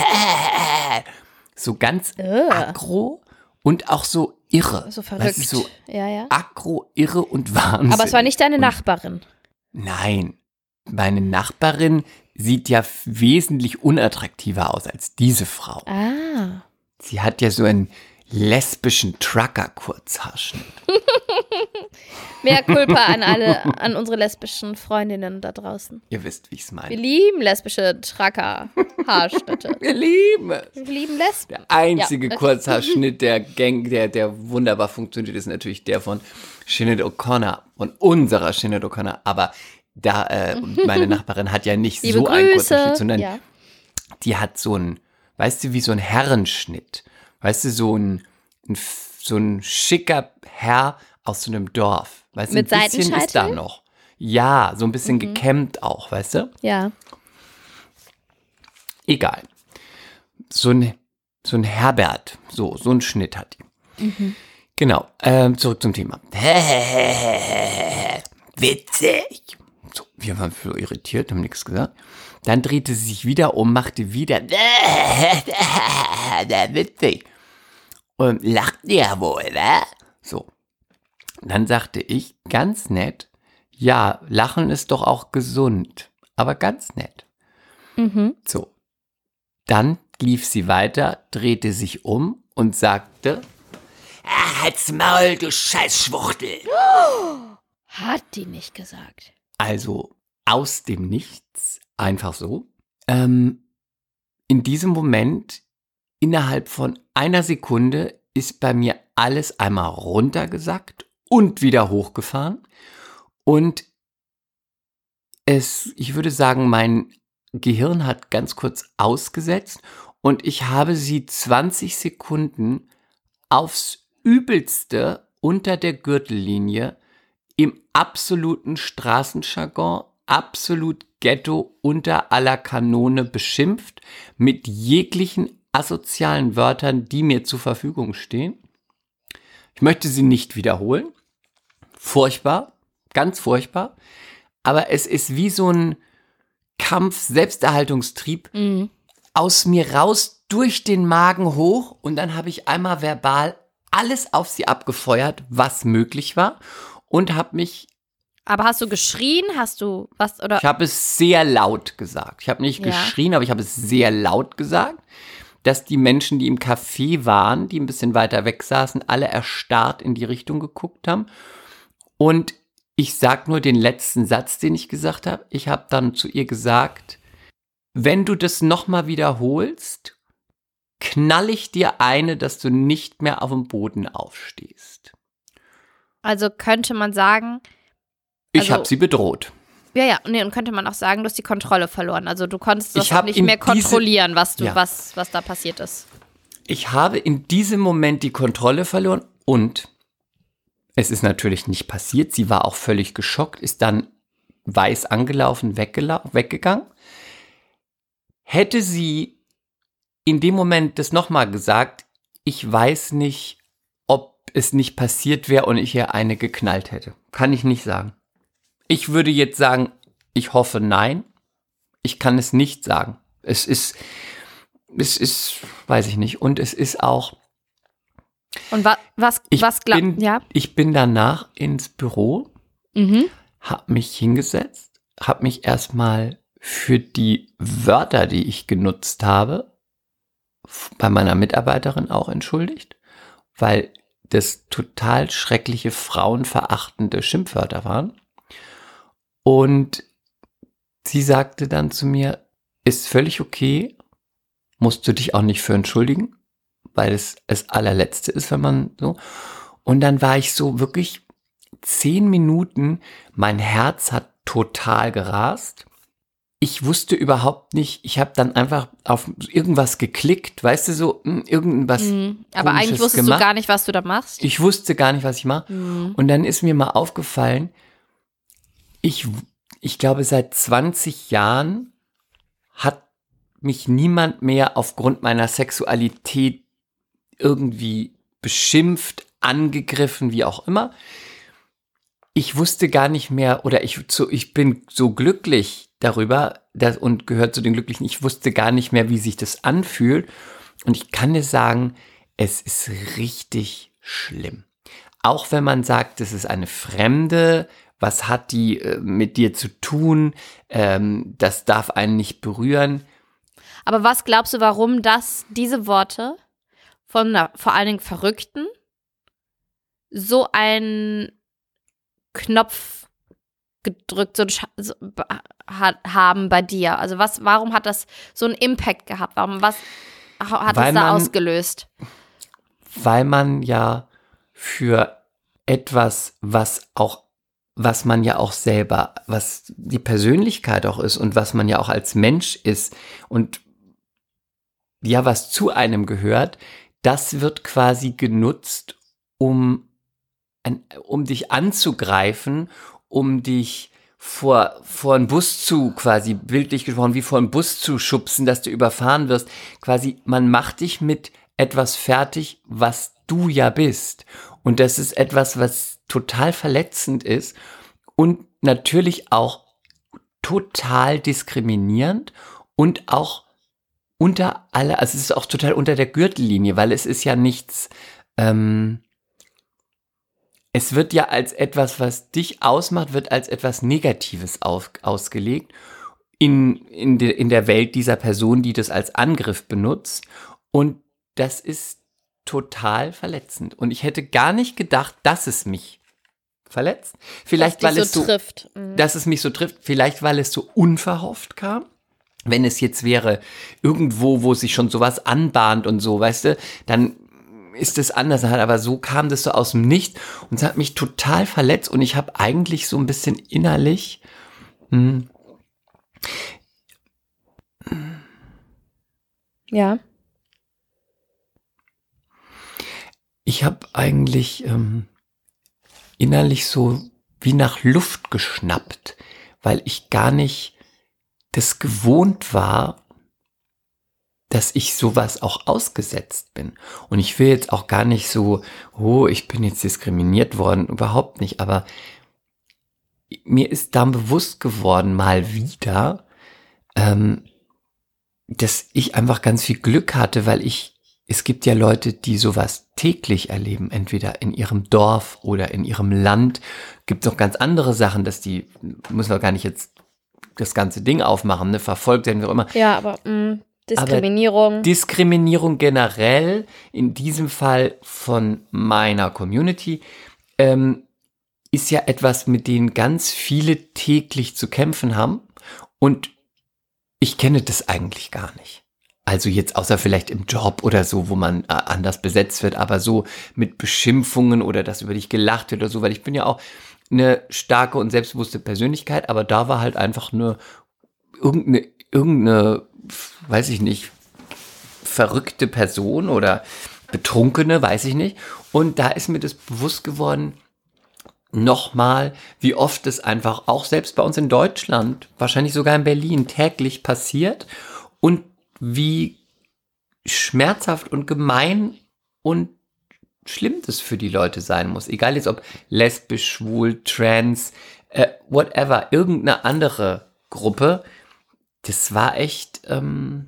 so ganz aggro und auch so irre. So verrückt. Weißt so ja, ja. aggro, irre und Wahnsinn. Aber es war nicht deine und, Nachbarin. Nein. Meine Nachbarin sieht ja wesentlich unattraktiver aus als diese Frau. Ah. Sie hat ja so einen lesbischen Trucker-Kurzhaarschnitt. Mehr Culpa an alle, an unsere lesbischen Freundinnen da draußen. Ihr wisst, wie ich es meine. Wir lieben lesbische Trucker-Haarschnitte. Wir lieben es. Wir lieben Lesben. Der einzige ja. Kurzhaarschnitt, der, Gang, der, der wunderbar funktioniert, ist natürlich der von Sinead O'Connor, von unserer Sinead O'Connor. Aber da, äh, meine Nachbarin hat ja nicht Liebe so Grüße. einen Kurzhaarschnitt, sondern ja. die hat so einen, weißt du, wie so ein Herrenschnitt. Weißt du, so ein, ein so ein schicker Herr aus so einem Dorf. Weißt du, Mit ein bisschen ist da noch. Ja, so ein bisschen gekämmt auch, weißt du? Ja. Egal. So ein, so ein Herbert, so, so ein Schnitt hat die. Genau, ähm, zurück zum Thema. Witzig. So, wir waren so irritiert, haben nichts gesagt. Dann drehte sie sich wieder um, machte wieder witzig. Und lachte ja wohl, ne? So. Dann sagte ich ganz nett, ja, Lachen ist doch auch gesund, aber ganz nett. Mhm. So. Dann lief sie weiter, drehte sich um und sagte, halt's Maul, du Scheißschwuchtel. Hat die nicht gesagt. Also aus dem Nichts, einfach so. Ähm, in diesem Moment, innerhalb von einer Sekunde, ist bei mir alles einmal runtergesackt und wieder hochgefahren. Und es, ich würde sagen, mein Gehirn hat ganz kurz ausgesetzt und ich habe sie 20 Sekunden aufs übelste unter der Gürtellinie im absoluten Straßenjargon, absolut Ghetto unter aller Kanone beschimpft mit jeglichen asozialen Wörtern, die mir zur Verfügung stehen. Ich möchte sie nicht wiederholen. Furchtbar, ganz furchtbar. Aber es ist wie so ein Kampf, Selbsterhaltungstrieb Mhm. aus mir raus, durch den Magen hoch und dann habe ich einmal verbal alles auf sie abgefeuert, was möglich war und habe mich, Aber hast du geschrien? Hast du was oder? ich habe es sehr laut gesagt. Ich habe nicht Ja. geschrien, aber ich habe es sehr laut gesagt, dass die Menschen, die im Café waren, die ein bisschen weiter weg saßen, alle erstarrt in die Richtung geguckt haben und ich sag nur den letzten Satz, den ich gesagt habe. Ich habe dann zu ihr gesagt, wenn du das nochmal wiederholst, knall ich dir eine, dass du nicht mehr auf dem Boden aufstehst. Also könnte man sagen, Ich Also- habe sie bedroht. ja, ja, nee, und könnte man auch sagen, du hast die Kontrolle verloren. Also du konntest das nicht mehr kontrollieren, was du, Ja. was, was da passiert ist. Ich habe in diesem Moment die Kontrolle verloren und es ist natürlich nicht passiert. Sie war auch völlig geschockt, ist dann weiß angelaufen, weggegangen. Hätte sie in dem Moment das nochmal gesagt, ich weiß nicht, ob es nicht passiert wäre und ich ihr eine geknallt hätte. Kann ich nicht sagen. Ich würde jetzt sagen, ich hoffe nein. Ich kann es nicht sagen. Es ist, es ist, weiß ich nicht. Und es ist auch, Und wa was, ich was glaubt, ja? ich bin danach ins Büro, Mhm. hab mich hingesetzt, hab mich erstmal für die Wörter, die ich genutzt habe, bei meiner Mitarbeiterin auch entschuldigt, weil das total schreckliche, frauenverachtende Schimpfwörter waren. Und sie sagte dann zu mir, ist völlig okay, musst du dich auch nicht für entschuldigen, weil es das allerletzte ist, wenn man so. Und dann war ich so wirklich zehn Minuten, mein Herz hat total gerast. Ich wusste überhaupt nicht, ich habe dann einfach auf irgendwas geklickt, weißt du, so hm, irgendwas. Mhm. Aber eigentlich wusstest gemacht. du gar nicht, was du da machst. Ich wusste gar nicht, was ich mache. Mhm. Und dann ist mir mal aufgefallen, ich, ich glaube, seit 20 Jahren hat mich niemand mehr aufgrund meiner Sexualität irgendwie beschimpft, angegriffen, wie auch immer. Ich wusste gar nicht mehr, oder ich, so, ich bin so glücklich darüber dass, und gehört zu den Glücklichen, ich wusste gar nicht mehr, wie sich das anfühlt. Und ich kann dir sagen, es ist richtig schlimm. Auch wenn man sagt, das ist eine Fremde, was hat die äh, mit dir zu tun, ähm, das darf einen nicht berühren. Aber was glaubst du, warum das, diese Worte von einer vor allen Dingen Verrückten so einen Knopf gedrückt so, so, haben bei dir? Also was, warum hat das so einen Impact gehabt? Warum, was ha- hat Weil es da man- ausgelöst? weil man ja für etwas, was auch, was man ja auch selber, was die Persönlichkeit auch ist und was man ja auch als Mensch ist und ja, was zu einem gehört, das wird quasi genutzt, um, ein, um dich anzugreifen, um dich vor, vor einen Bus zu, quasi bildlich gesprochen, wie vor einen Bus zu schubsen, dass du überfahren wirst. Quasi, man macht dich mit etwas fertig, was du ja bist. Und das ist etwas, was total verletzend ist und natürlich auch total diskriminierend und auch unter alle, also es ist auch total unter der Gürtellinie, weil es ist ja nichts, ähm, es wird ja als etwas, was dich ausmacht, wird als etwas Negatives auf, ausgelegt in, in, de, in der Welt dieser Person, die das als Angriff benutzt. Und das ist total verletzend. Und ich hätte gar nicht gedacht, dass es mich verletzt. Vielleicht, weil es so, trifft. Mhm. dass es mich so trifft. Vielleicht, weil es so unverhofft kam. Wenn es jetzt wäre irgendwo, wo sich schon sowas anbahnt und so, weißt du, dann ist es anders. Aber so kam das so aus dem Nichts und es hat mich total verletzt und ich habe eigentlich so ein bisschen innerlich hm, Ja. ich habe eigentlich ähm, innerlich so wie nach Luft geschnappt, weil ich gar nicht das gewohnt war, dass ich sowas auch ausgesetzt bin. Und ich will jetzt auch gar nicht so, oh, ich bin jetzt diskriminiert worden, überhaupt nicht. Aber mir ist dann bewusst geworden, mal wieder, ähm, dass ich einfach ganz viel Glück hatte, weil ich, es gibt ja Leute, die sowas täglich erleben, entweder in ihrem Dorf oder in ihrem Land. Gibt noch ganz andere Sachen, dass die, müssen wir gar nicht jetzt das ganze Ding aufmachen, ne, verfolgt werden, wie auch immer. Ja, aber mh, Diskriminierung. Diskriminierung generell, in diesem Fall von meiner Community, ähm, ist ja etwas, mit denen ganz viele täglich zu kämpfen haben. Und ich kenne das eigentlich gar nicht. Also jetzt außer vielleicht im Job oder so, wo man äh, anders besetzt wird, aber so mit Beschimpfungen oder dass über dich gelacht wird oder so, weil ich bin ja auch eine starke und selbstbewusste Persönlichkeit, aber da war halt einfach eine irgendeine, irgendeine, weiß ich nicht, verrückte Person oder betrunkene, weiß ich nicht. Und da ist mir das bewusst geworden, nochmal, wie oft es einfach auch selbst bei uns in Deutschland, wahrscheinlich sogar in Berlin, täglich passiert und wie schmerzhaft und gemein und schlimm das für die Leute sein muss. Egal jetzt ob lesbisch, schwul, trans, äh, whatever, irgendeine andere Gruppe. Das war echt. Ähm,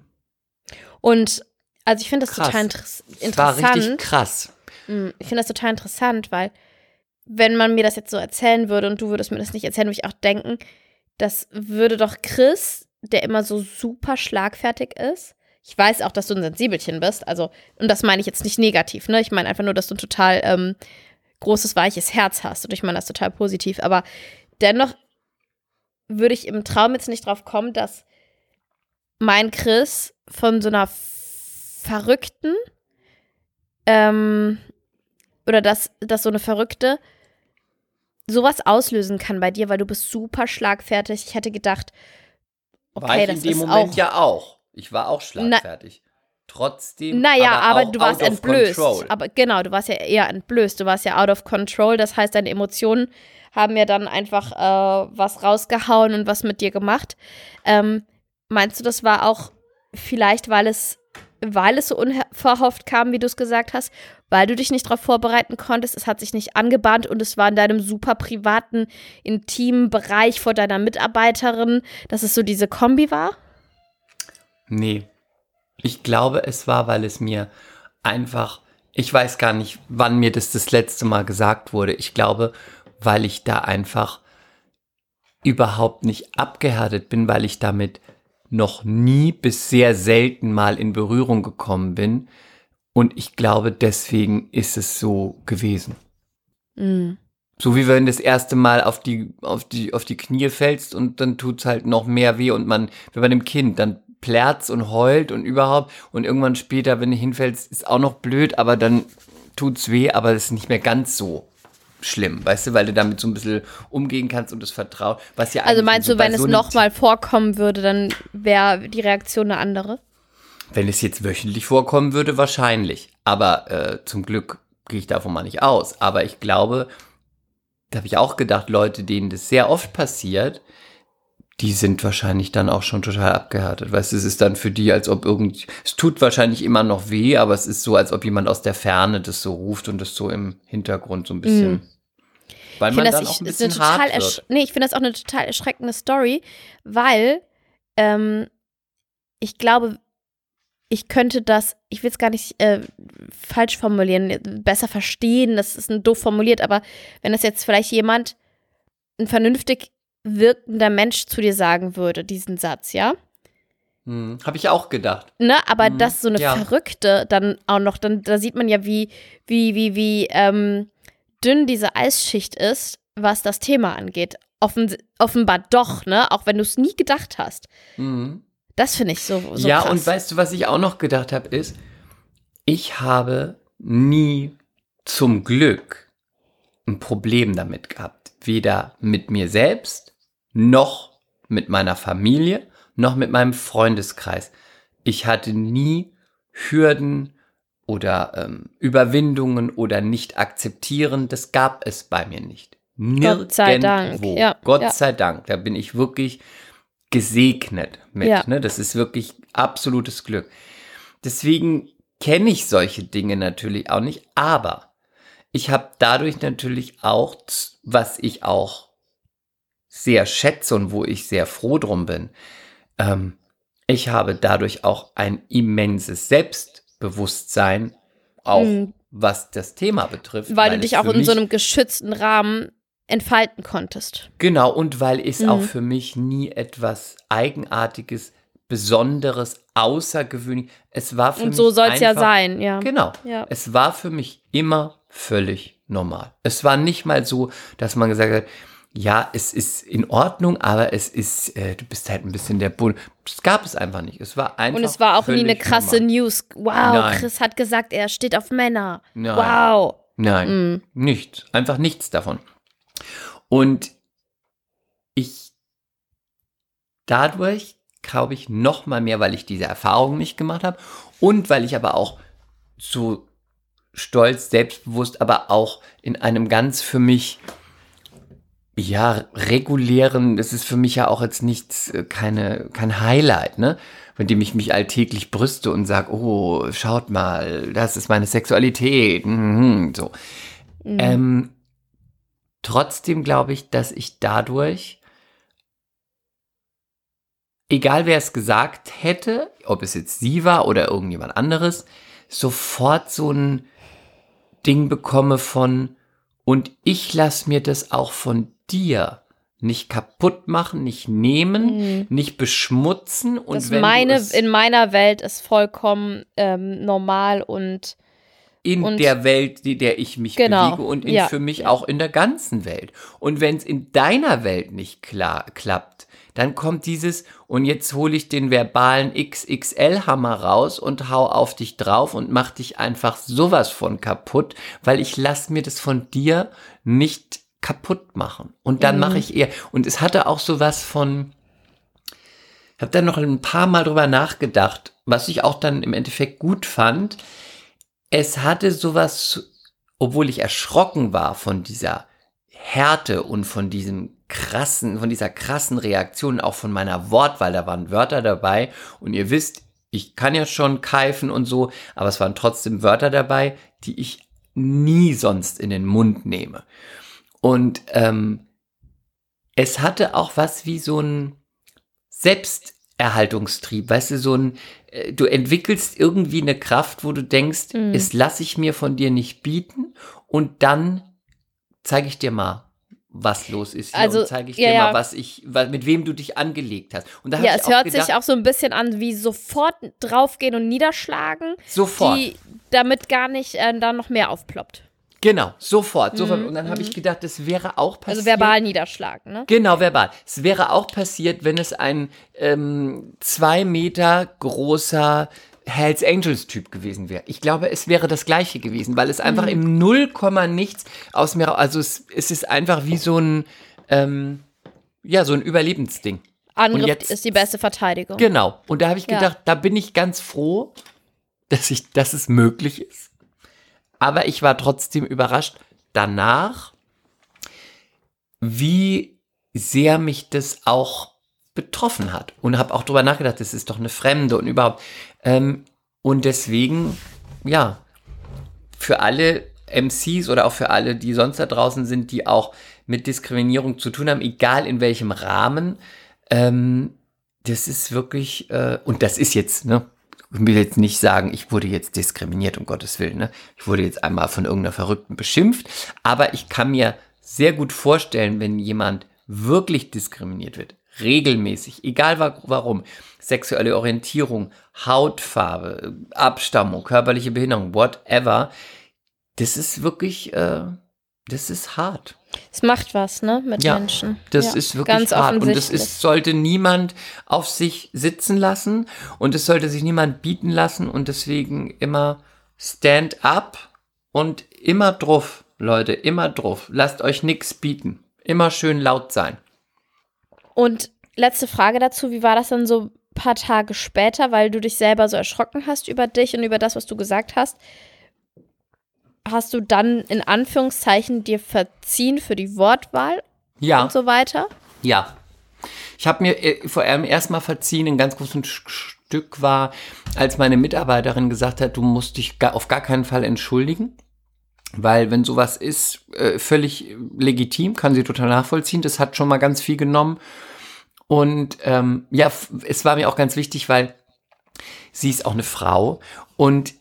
Und also ich finde das Krass. total inter das interessant. war richtig krass. Mm, Ich finde das total interessant, weil wenn man mir das jetzt so erzählen würde und du würdest mir das nicht erzählen, würde ich auch denken, das würde doch Chris, der immer so super schlagfertig ist. Ich weiß auch, dass du ein Sensibelchen bist, also, und das meine ich jetzt nicht negativ, ne? Ich meine einfach nur, dass du ein total ähm, großes, weiches Herz hast und ich meine das total positiv, aber dennoch würde ich im Traum jetzt nicht drauf kommen, dass mein Chris von so einer verrückten, ähm, oder dass, dass so eine Verrückte sowas auslösen kann bei dir, weil du bist super schlagfertig. Ich hätte gedacht, okay, war ich in dem Moment auch. ja auch. Ich war auch schlagfertig. Trotzdem. Naja, aber, auch du warst out of entblößt. control. Aber genau, du warst ja eher entblößt. Du warst ja out of control. Das heißt, deine Emotionen haben ja dann einfach äh, was rausgehauen und was mit dir gemacht. Ähm, meinst du, das war auch vielleicht, weil es, weil es so unverhofft kam, wie du es gesagt hast, weil du dich nicht darauf vorbereiten konntest, es hat sich nicht angebahnt und es war in deinem super privaten, intimen Bereich vor deiner Mitarbeiterin, dass es so diese Kombi war? Nee. Ich glaube, es war, weil es mir einfach, ich weiß gar nicht, wann mir das das letzte Mal gesagt wurde. Ich glaube, weil ich da einfach überhaupt nicht abgehärtet bin, weil ich damit noch nie bis sehr selten mal in Berührung gekommen bin. Und ich glaube, deswegen ist es so gewesen. Mhm. So wie wenn das erste Mal auf die, auf die, auf die Knie fällst und dann tut's halt noch mehr weh und man, wenn man dem Kind, dann plärt's und heult und überhaupt und irgendwann später, wenn du hinfällst, ist auch noch blöd, aber dann tut's weh, aber es ist nicht mehr ganz so schlimm, weißt du, weil du damit so ein bisschen umgehen kannst und das Vertrauen, was ja Also meinst so du, bei wenn es so einem nochmal vorkommen würde, dann wäre die Reaktion eine andere? Wenn es jetzt wöchentlich vorkommen würde, wahrscheinlich. Aber äh, zum Glück gehe ich davon mal nicht aus. Aber ich glaube, da habe ich auch gedacht, Leute, denen das sehr oft passiert, die sind wahrscheinlich dann auch schon total abgehärtet. Weißt du, es ist dann für die, als ob irgend, es tut wahrscheinlich immer noch weh, aber es ist so, als ob jemand aus der Ferne das so ruft und das so im Hintergrund so ein bisschen. Weil Ich man dann das, auch ein eine bisschen total hart wird. nee, ich finde das auch eine total erschreckende Story, weil ähm, ich glaube, ich könnte das, ich will es gar nicht äh, falsch formulieren, besser verstehen, das ist ein doof formuliert, aber wenn das jetzt vielleicht jemand, ein vernünftig wirkender Mensch zu dir sagen würde, diesen Satz, ja? Hm, habe ich auch gedacht. Ne, aber Mhm, dass so eine ja. Verrückte dann auch noch, dann da sieht man ja, wie, wie, wie, wie ähm, dünn diese Eisschicht ist, was das Thema angeht. Offen, offenbar doch, ne? Auch wenn du es nie gedacht hast. Mhm. Das finde ich so, so ja, krass. und weißt du, was ich auch noch gedacht habe, ist, ich habe nie zum Glück ein Problem damit gehabt. Weder mit mir selbst, noch mit meiner Familie, noch mit meinem Freundeskreis. Ich hatte nie Hürden oder ähm, Überwindungen oder nicht akzeptieren. Das gab es bei mir nicht. Nirgendwo. Gott sei Dank, ja, Gott ja. sei Dank. Da bin ich wirklich gesegnet mit. Ja. Ne? Das ist wirklich absolutes Glück. Deswegen kenne ich solche Dinge natürlich auch nicht, aber ich habe dadurch natürlich auch, was ich auch sehr schätze und wo ich sehr froh drum bin, ähm, ich habe dadurch auch ein immenses Selbstbewusstsein, auch Mhm. was das Thema betrifft. Weil du dich auch in so einem geschützten Rahmen entfalten konntest. Genau, und weil es Mhm. auch für mich nie etwas Eigenartiges, Besonderes, Außergewöhnlich, es war für Und mich so soll es ja sein, ja. Genau. Ja. Es war für mich immer völlig normal. Es war nicht mal so, dass man gesagt hat, ja, es ist in Ordnung, aber es ist, äh, du bist halt ein bisschen der Bull. Das gab es einfach nicht. Es war einfach. Und es war auch nie eine krasse normal. News. Wow, Nein. Chris hat gesagt, er steht auf Männer. Nein. Wow. Nein, Mm. nichts. Einfach nichts davon. Und ich dadurch glaube ich noch mal mehr, weil ich diese Erfahrung nicht gemacht habe und weil ich aber auch so stolz, selbstbewusst, aber auch in einem ganz für mich ja regulären, das ist für mich ja auch jetzt nichts, äh, keine kein Highlight, ne? Mit dem ich mich alltäglich brüste und sage, oh, schaut mal, das ist meine Sexualität, mhm, so. Mhm. Ähm, trotzdem glaube ich, dass ich dadurch, egal wer es gesagt hätte, ob es jetzt sie war oder irgendjemand anderes, sofort so ein Ding bekomme von, und ich lasse mir das auch von dir nicht kaputt machen, nicht nehmen, nicht beschmutzen. Und Mhm. das wenn meine, in meiner Welt ist vollkommen ähm, normal und in Und- der Welt, in der ich mich Genau, bewege und in, ja, für mich auch in der ganzen Welt. Und wenn es in deiner Welt nicht klar, klappt, dann kommt dieses, und jetzt hole ich den verbalen XXL-Hammer raus und hau auf dich drauf und mach dich einfach sowas von kaputt, weil ich lass mir das von dir nicht kaputt machen. Und dann Mhm. mache ich eher, und es hatte auch sowas von, habe dann noch ein paar Mal drüber nachgedacht, was ich auch dann im Endeffekt gut fand. Es hatte sowas, obwohl ich erschrocken war von dieser Härte und von diesem krassen, von dieser krassen Reaktion, auch von meiner Wortwahl, da waren Wörter dabei und ihr wisst, ich kann ja schon keifen und so, aber es waren trotzdem Wörter dabei, die ich nie sonst in den Mund nehme. Und ähm, es hatte auch was wie so ein Selbsterhaltungstrieb, weißt du, so ein, äh, du entwickelst irgendwie eine Kraft, wo du denkst, Mhm. es lasse ich mir von dir nicht bieten und dann zeige ich dir mal, was los ist hier Also, und zeige ich ja, dir mal, was ich, mit wem du dich angelegt hast. Und da ja, es hört gedacht, sich auch so ein bisschen an wie sofort draufgehen und niederschlagen, sofort. die damit gar nicht äh, dann noch mehr aufploppt. Genau, sofort, sofort. Und dann habe ich gedacht, das wäre auch passiert. Mhm, Also verbal niederschlagen, ne? Genau, verbal. Es wäre auch passiert, wenn es ein ähm, zwei Meter großer Hells Angels Typ gewesen wäre. Ich glaube, es wäre das gleiche gewesen, weil es einfach im Nullkomma nichts aus mir, also es, es ist einfach wie so ein, ähm, ja, so ein Überlebensding. Angriff jetzt- ist die beste Verteidigung. Genau. Und da habe ich Ja. gedacht, da bin ich ganz froh, dass ich, dass es möglich ist. Aber ich war trotzdem überrascht danach, wie sehr mich das auch betroffen hat. Und habe auch drüber nachgedacht, das ist doch eine Fremde und überhaupt. Ähm, und deswegen, ja, für alle MCs oder auch für alle, die sonst da draußen sind, die auch mit Diskriminierung zu tun haben, egal in welchem Rahmen, ähm, das ist wirklich, äh, und das ist jetzt, ne, ich will jetzt nicht sagen, ich wurde jetzt diskriminiert, um Gottes Willen, ne? Ich wurde jetzt einmal von irgendeiner Verrückten beschimpft, aber ich kann mir sehr gut vorstellen, wenn jemand wirklich diskriminiert wird, regelmäßig, egal wa warum, sexuelle Orientierung, Hautfarbe, Abstammung, körperliche Behinderung, whatever, das ist wirklich, äh, das ist hart. Es macht was, ne, mit Ja, Menschen. Das Ja, ist wirklich ganz hart. Und das ist, sollte niemand auf sich sitzen lassen und es sollte sich niemand bieten lassen und deswegen immer stand up und immer drauf, Leute, immer drauf. Lasst euch nichts bieten. Immer schön laut sein. Und letzte Frage dazu, wie war das dann so ein paar Tage später, weil du dich selber so erschrocken hast über dich und über das, was du gesagt hast? Hast du dann in Anführungszeichen dir verziehen für die Wortwahl Ja. und so weiter? Ja. Ich habe mir äh, vor allem erstmal verziehen, ein ganz großes Stück war, als meine Mitarbeiterin gesagt hat, du musst dich auf gar keinen Fall entschuldigen. Weil wenn sowas ist, äh, völlig legitim, kann sie total nachvollziehen. Das hat schon mal ganz viel genommen. Und ähm, ja, es war mir auch ganz wichtig, weil sie ist auch eine Frau. Und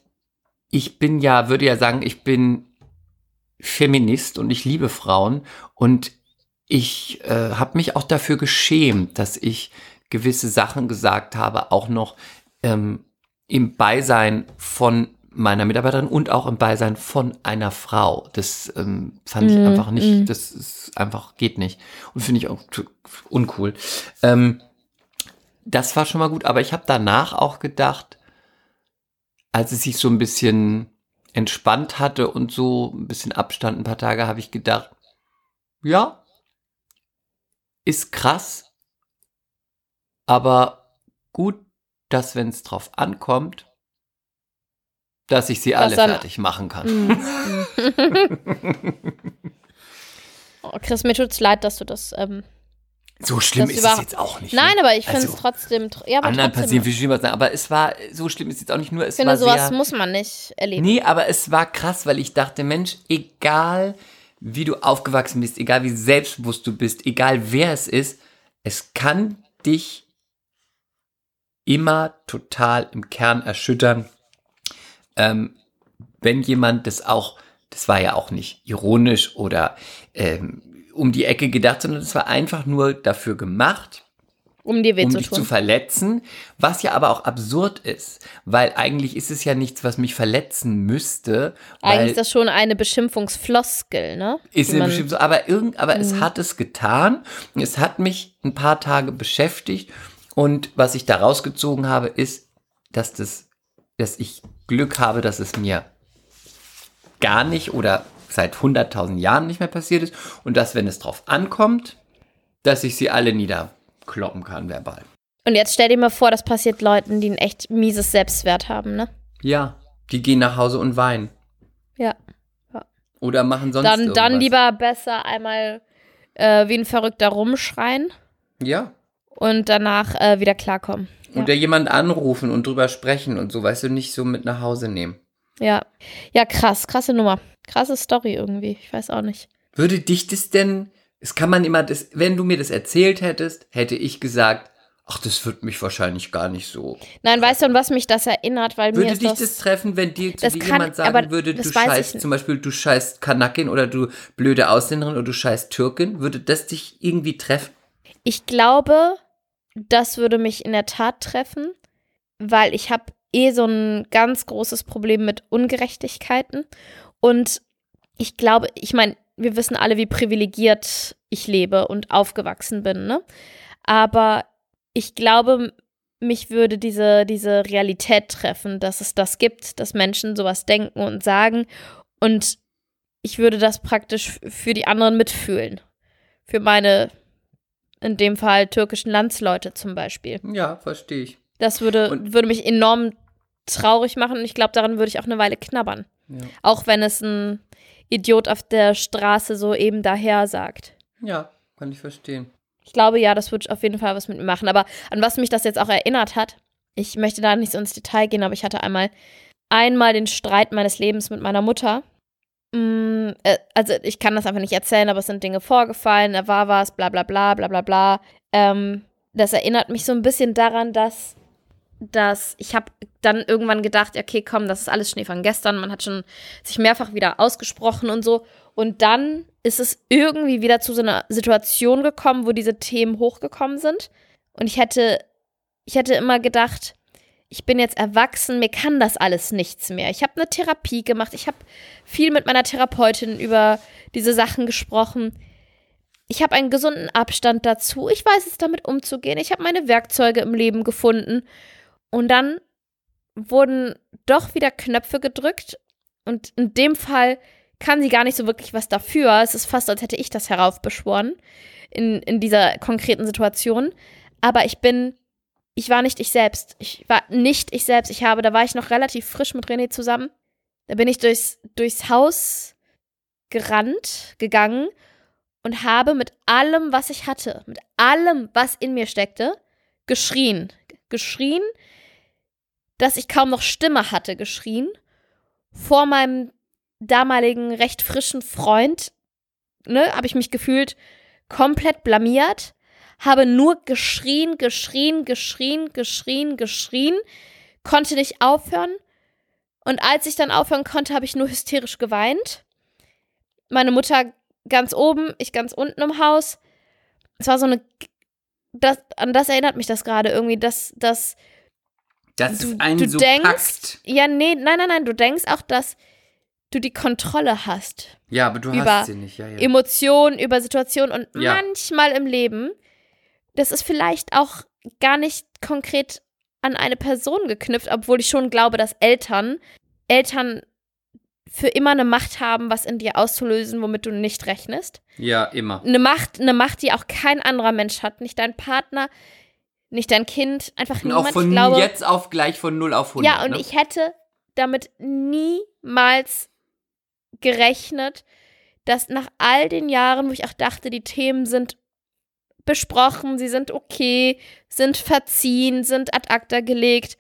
ich bin ja, würde ja sagen, ich bin Feminist und ich liebe Frauen. Und ich äh, habe mich auch dafür geschämt, dass ich gewisse Sachen gesagt habe, auch noch ähm, im Beisein von meiner Mitarbeiterin und auch im Beisein von einer Frau. Das ähm, fand ich Mhm, einfach nicht, mhm. das ist einfach geht nicht und finde ich auch uncool. Ähm, das war schon mal gut, aber ich habe danach auch gedacht, als es sich so ein bisschen entspannt hatte und so ein bisschen Abstand, ein paar Tage, habe ich gedacht, ja, ist krass, aber gut, dass wenn es drauf ankommt, dass ich sie alle fertig machen kann. Mhm. oh, Chris, mir tut's leid, dass du das. Ähm, So schlimm ist es jetzt auch nicht. Nein, ne? aber ich finde es Also, trotzdem. tr- Ja, aber Anderen trotzdem. passieren viel schlimmer sein, aber es war, so schlimm ist es jetzt auch nicht nur, es ich finde, war sowas sehr, muss man nicht erleben. Nee, aber es war krass, weil ich dachte, Mensch, egal wie du aufgewachsen bist, egal wie selbstbewusst du bist, egal wer es ist, es kann dich immer total im Kern erschüttern, ähm, wenn jemand das auch, das war ja auch nicht ironisch oder ähm, um die Ecke gedacht, sondern es war einfach nur dafür gemacht, Um dir weh um zu dich tun. zu verletzen, was ja aber auch absurd ist, weil eigentlich ist es ja nichts, was mich verletzen müsste, Eigentlich ist das schon eine Beschimpfungsfloskel, ne? ist bestimmt so, aber irgend, aber Mhm. es hat es getan, es hat mich ein paar Tage beschäftigt und was ich da rausgezogen habe, ist, dass das, dass ich Glück habe, dass es mir gar nicht oder seit 100.000 Jahren nicht mehr passiert ist und dass, wenn es drauf ankommt, dass ich sie alle niederkloppen kann verbal. Und jetzt stell dir mal vor, das passiert Leuten, die ein echt mieses Selbstwert haben, ne? Ja, die gehen nach Hause und weinen. Ja. Oder machen sonst Dann, irgendwas. dann lieber besser einmal äh, wie ein Verrückter rumschreien Ja. und danach äh, wieder klarkommen. Und der jemand anrufen und drüber sprechen und so, weißt du, nicht so mit nach Hause nehmen. Ja. Ja, krass, krasse Nummer. Krasse Story irgendwie. Ich weiß auch nicht. Würde dich das denn, es kann man immer, das, wenn du mir das erzählt hättest, hätte ich gesagt, ach, das wird mich wahrscheinlich gar nicht so. Nein, weißt du, an was mich das erinnert? Weil mir Würde ist dich das, das, treffen, wenn dir zu dir kann- jemand sagen aber würde, du scheißt, zum Beispiel, du scheißt Kanakin oder du blöde Ausländerin oder du scheißt Türkin, würde das dich irgendwie treffen? Ich glaube, das würde mich in der Tat treffen, weil ich habe eh so ein ganz großes Problem mit Ungerechtigkeiten. Und ich glaube, ich meine, wir wissen alle, wie privilegiert ich lebe und aufgewachsen bin, ne? Aber ich glaube, mich würde diese, diese Realität treffen, dass es das gibt, dass Menschen sowas denken und sagen. Und ich würde das praktisch für die anderen mitfühlen. Für meine in dem Fall türkischen Landsleute zum Beispiel. Ja, verstehe ich. Das würde, Und- würde mich enorm traurig machen und ich glaube, daran würde ich auch eine Weile knabbern. Ja. Auch wenn es ein Idiot auf der Straße so eben daher sagt. Ja, kann ich verstehen. Ich glaube, ja, das würde auf jeden Fall was mit mir machen. Aber an was mich das jetzt auch erinnert hat, ich möchte da nicht so ins Detail gehen, aber ich hatte einmal, einmal den Streit meines Lebens mit meiner Mutter. Mm, äh, also ich kann das einfach nicht erzählen, aber es sind Dinge vorgefallen, da war was, bla bla bla bla bla bla. Ähm, das erinnert mich so ein bisschen daran, dass, dass ich habe dann irgendwann gedacht, okay, komm, das ist alles Schnee von gestern. Man hat schon sich mehrfach wieder ausgesprochen und so. Und dann ist es irgendwie wieder zu so einer Situation gekommen, wo diese Themen hochgekommen sind. Und ich hätte, ich hätte immer gedacht, ich bin jetzt erwachsen, mir kann das alles nichts mehr. Ich habe eine Therapie gemacht, ich habe viel mit meiner Therapeutin über diese Sachen gesprochen. Ich habe einen gesunden Abstand dazu. Ich weiß es damit umzugehen. Ich habe meine Werkzeuge im Leben gefunden. Und dann wurden doch wieder Knöpfe gedrückt. Und in dem Fall kann sie gar nicht so wirklich was dafür. Es ist fast, als hätte ich das heraufbeschworen in, in dieser konkreten Situation. Aber ich bin, ich war nicht ich selbst. Ich war nicht ich selbst. Ich habe, da war ich noch relativ frisch mit René zusammen. Da bin ich durchs, durchs Haus gerannt, gegangen und habe mit allem, was ich hatte, mit allem, was in mir steckte, geschrien. Geschrien, dass ich kaum noch Stimme hatte, geschrien. Vor meinem damaligen recht frischen Freund, ne, habe ich mich gefühlt komplett blamiert, habe nur geschrien, geschrien, geschrien, geschrien, geschrien, konnte nicht aufhören. Und als ich dann aufhören konnte, habe ich nur hysterisch geweint. Meine Mutter ganz oben, ich ganz unten im Haus. Es war so eine. Das, an das erinnert mich das gerade irgendwie, dass, dass Das du, ist ein du so denkst, packst. ja, nee, nein, nein, nein, du denkst auch, dass du die Kontrolle hast. Ja, aber du über hast sie nicht. Ja, ja. Emotionen, über Situationen und Ja. manchmal im Leben, das ist vielleicht auch gar nicht konkret an eine Person geknüpft, obwohl ich schon glaube, dass Eltern, Eltern für immer eine Macht haben, was in dir auszulösen, womit du nicht rechnest. ja, immer. Eine Macht, eine Macht, die auch kein anderer Mensch hat, nicht dein Partner, nicht dein Kind, einfach Und niemand. auch von glaube, jetzt auf gleich von 0 auf 100. ja, und ne? ich hätte damit niemals gerechnet, dass nach all den Jahren, wo ich auch dachte, die Themen sind besprochen, sie sind okay, sind verziehen, sind ad acta gelegt,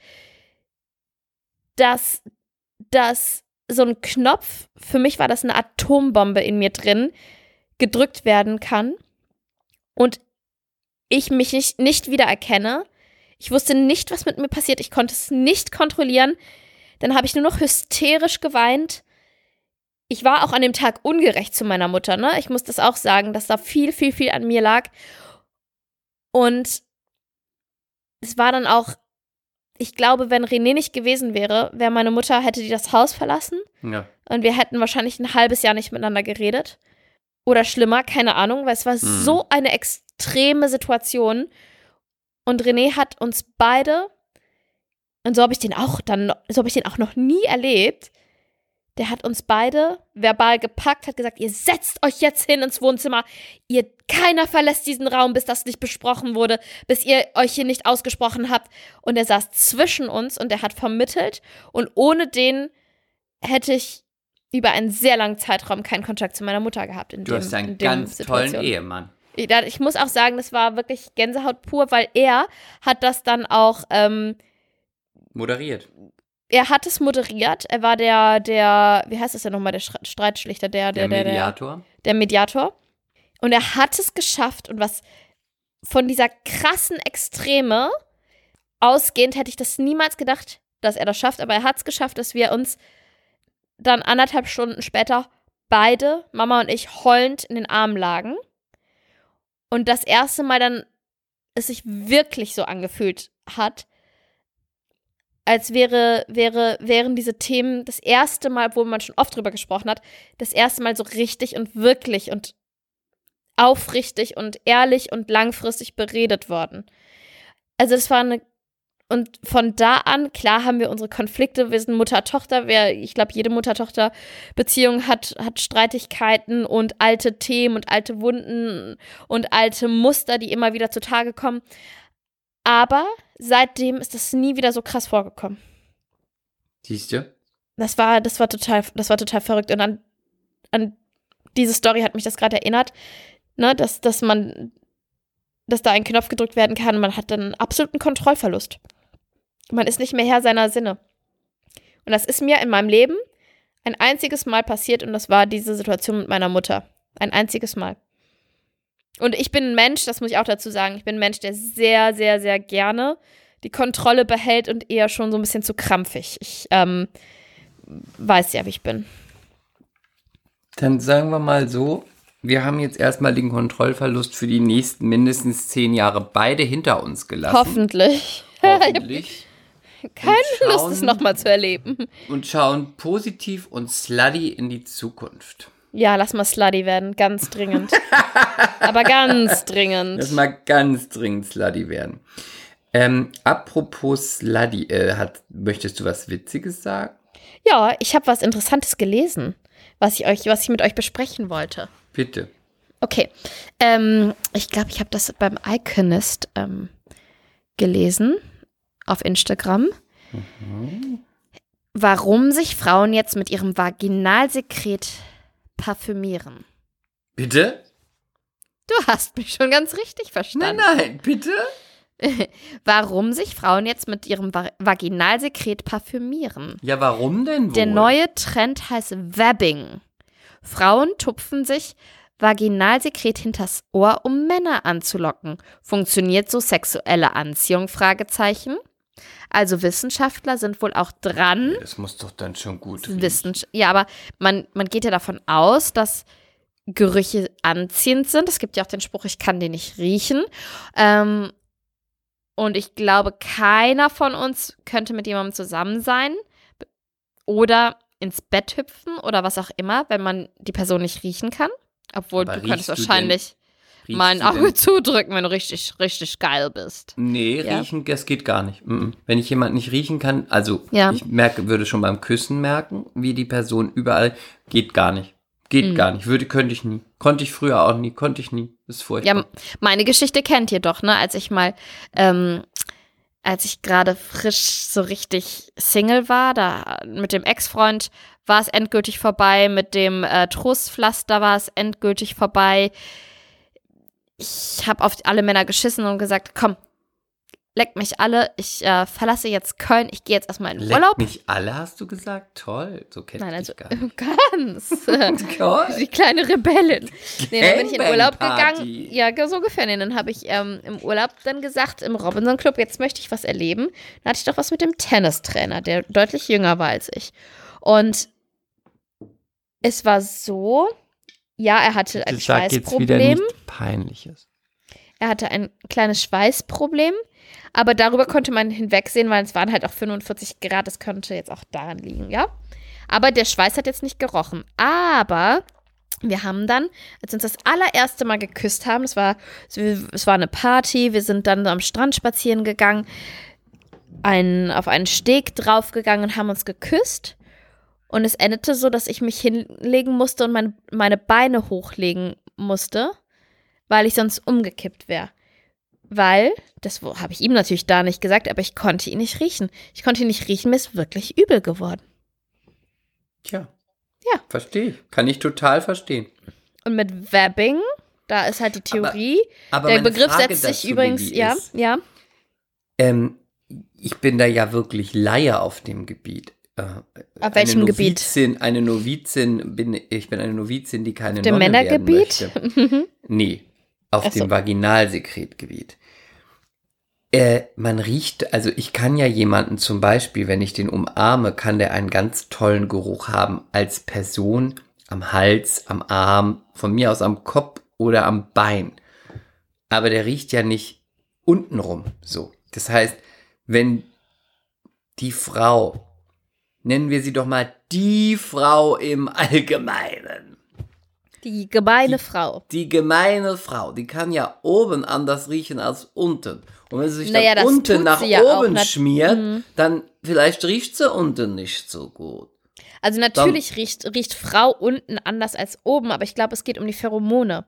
dass das so ein Knopf, für mich war das eine Atombombe in mir drin, gedrückt werden kann und ich mich nicht, nicht wiedererkenne. Ich wusste nicht, was mit mir passiert. Ich konnte es nicht kontrollieren. Dann habe ich nur noch hysterisch geweint. Ich war auch an dem Tag ungerecht zu meiner Mutter, ne? Ich muss das auch sagen, dass da viel, viel, viel an mir lag. Und es war dann auch, ich glaube, wenn René nicht gewesen wäre, wäre meine Mutter, hätte die das Haus verlassen ja. und wir hätten wahrscheinlich ein halbes Jahr nicht miteinander geredet. Oder schlimmer, keine Ahnung, weil es war so eine extreme Situation. Und René hat uns beide, und so habe ich den auch dann, so habe ich den auch noch nie erlebt. Der hat uns beide verbal gepackt, hat gesagt, ihr setzt euch jetzt hin ins Wohnzimmer. Ihr, keiner verlässt diesen Raum, bis das nicht besprochen wurde, bis ihr euch hier nicht ausgesprochen habt. Und er saß zwischen uns und er hat vermittelt. Und ohne den hätte ich über einen sehr langen Zeitraum keinen Kontakt zu meiner Mutter gehabt. In Du dem, hast in einen ganz tollen Situation. Ehemann. Ich, muss auch sagen, das war wirklich Gänsehaut pur, weil er hat das dann auch, ähm, Moderiert. er hat es moderiert. Er war der, der, wie heißt das denn nochmal, der Streitschlichter, der, Der, der, der, der, Mediator. der Mediator. Und er hat es geschafft und was von dieser krassen Extreme ausgehend hätte ich das niemals gedacht, dass er das schafft, aber er hat es geschafft, dass wir uns dann anderthalb Stunden später beide, Mama und ich, heulend in den Armen lagen. Und das erste Mal dann es sich wirklich so angefühlt hat, als wäre, wäre, wären diese Themen das erste Mal, wo man schon oft drüber gesprochen hat, das erste Mal so richtig und wirklich und aufrichtig und ehrlich und langfristig beredet worden. Also das war eine und von da an, klar haben wir unsere Konflikte, wir sind Mutter-Tochter, wer, ich glaube, jede Mutter-Tochter-Beziehung hat, hat Streitigkeiten und alte Themen und alte Wunden und alte Muster, die immer wieder zutage kommen. Aber seitdem ist das nie wieder so krass vorgekommen. Siehst du? Das war, das war total, das war total verrückt. Und an, an diese Story hat mich das gerade erinnert, ne, dass, dass man, dass da ein Knopf gedrückt werden kann, man hat dann absoluten Kontrollverlust. Man ist nicht mehr Herr seiner Sinne. Und das ist mir in meinem Leben ein einziges Mal passiert und das war diese Situation mit meiner Mutter. Ein einziges Mal. Und ich bin ein Mensch, das muss ich auch dazu sagen, ich bin ein Mensch, der sehr, sehr, sehr gerne die Kontrolle behält und eher schon so ein bisschen zu krampfig. Ich ähm, weiß ja, wie ich bin. Dann sagen wir mal so, wir haben jetzt erstmal den Kontrollverlust für die nächsten mindestens zehn Jahre beide hinter uns gelassen. Hoffentlich. Hoffentlich. Keine Und Lust, schauen- es nochmal zu erleben. Und schauen positiv und slutty in die Zukunft. Ja, lass mal slutty werden, ganz dringend. Aber ganz dringend. Lass mal ganz dringend slutty werden. Ähm, apropos Sluddy, äh, hat, möchtest du was Witziges sagen? Ja, ich habe was Interessantes gelesen, was ich euch, was ich mit euch besprechen wollte. Bitte. Okay. Ähm, ich glaube, ich habe das beim Iconist ähm, gelesen auf Instagram. Warum sich Frauen jetzt mit ihrem Vaginalsekret parfümieren. Bitte? Du hast mich schon ganz richtig Nein, verstanden. nein, bitte? Warum sich Frauen jetzt mit ihrem Va Vaginalsekret parfümieren. Ja, warum denn wohl? Der neue Trend heißt Vabbing. Frauen tupfen sich Vaginalsekret hinters Ohr, um Männer anzulocken. Funktioniert so sexuelle Anziehung? Fragezeichen. Also Wissenschaftler sind wohl auch dran. Das muss doch dann schon gut riechen. Ja, aber man, man geht ja davon aus, dass Gerüche anziehend sind. Es gibt ja auch den Spruch, ich kann den nicht riechen. Ähm, und ich glaube, keiner von uns könnte mit jemandem zusammen sein oder ins Bett hüpfen oder was auch immer, wenn man die Person nicht riechen kann. Obwohl Aber du könntest wahrscheinlich Riechst mal ein Auge zudrücken, wenn du richtig, richtig geil bist. Nee, Ja. riechen, das geht gar nicht. Wenn ich jemanden nicht riechen kann, also Ja. ich merke, würde schon beim Küssen merken, wie die Person überall, geht gar nicht. Geht Mhm. gar nicht. Würde, könnte ich nie. Konnte ich früher auch nie, konnte ich nie. Das ist furchtbar. Ja, meine Geschichte kennt ihr doch, ne? Als ich mal, ähm, als ich gerade frisch so richtig Single war, da mit dem Ex-Freund war es endgültig vorbei, mit dem äh, Trostpflaster war es endgültig vorbei. Ich habe auf alle Männer geschissen und gesagt, komm, leckt mich alle, ich äh, verlasse jetzt Köln, ich gehe jetzt erstmal in den Leckt Urlaub. mich alle, hast du gesagt? Toll, so kennt Nein, ich also dich gar nicht. ganz. Toll. Die kleine Rebellin. Nee, dann bin ich in Urlaub gegangen. Ja, so ungefähr. Nee, dann habe ich ähm, im Urlaub dann gesagt, im Robinson Club, jetzt möchte ich was erleben. Dann hatte ich doch was mit dem Tennistrainer, der deutlich jünger war als ich. Und es war so, ja, er hatte ein wieder Schweißproblem. Peinliches. Er hatte ein kleines Schweißproblem. Aber darüber konnte man hinwegsehen, weil es waren halt auch 45 Grad. Das könnte jetzt auch daran liegen, ja. Aber der Schweiß hat jetzt nicht gerochen. Aber wir haben dann, als wir uns das allererste Mal geküsst haben, es war, es war eine Party, wir sind dann am Strand spazieren gegangen, ein, auf einen Steg draufgegangen und haben uns geküsst. Und es endete so, dass ich mich hinlegen musste und mein, meine Beine hochlegen musste, weil ich sonst umgekippt wäre. Weil, das habe ich ihm natürlich da nicht gesagt, aber ich konnte ihn nicht riechen. Ich konnte ihn nicht riechen, mir ist wirklich übel geworden. Tja. Ja. Verstehe ich. Kann ich total verstehen. Und mit Vabbing, da ist halt die Theorie. Aber der meine Begriff Frage setzt sich übrigens, ja, ist, ja. Ähm, ich bin da ja wirklich Laie auf dem Gebiet. Äh, Auf welchem eine Gebiet? Novizin, Eine Novizin, bin, ich bin eine Novizin, die keine Dem Nonne Männergebiet? werden möchte. Nee, auf so. dem Vaginalsekretgebiet. Äh, man riecht, also ich kann ja jemanden zum Beispiel, wenn ich den umarme, kann der einen ganz tollen Geruch haben als Person am Hals, am Arm, von mir aus am Kopf oder am Bein. Aber der riecht ja nicht untenrum so. Das heißt, wenn die Frau, nennen wir sie doch mal die Frau im Allgemeinen, Die gemeine Die- Frau. die gemeine Frau, die kann ja oben anders riechen als unten. Und wenn sie sich Naja, dann unten nach ja auch oben nat- schmiert, Mhm. dann vielleicht riecht sie unten nicht so gut. Also natürlich riecht, riecht Frau unten anders als oben, aber ich glaube, es geht um die Pheromone.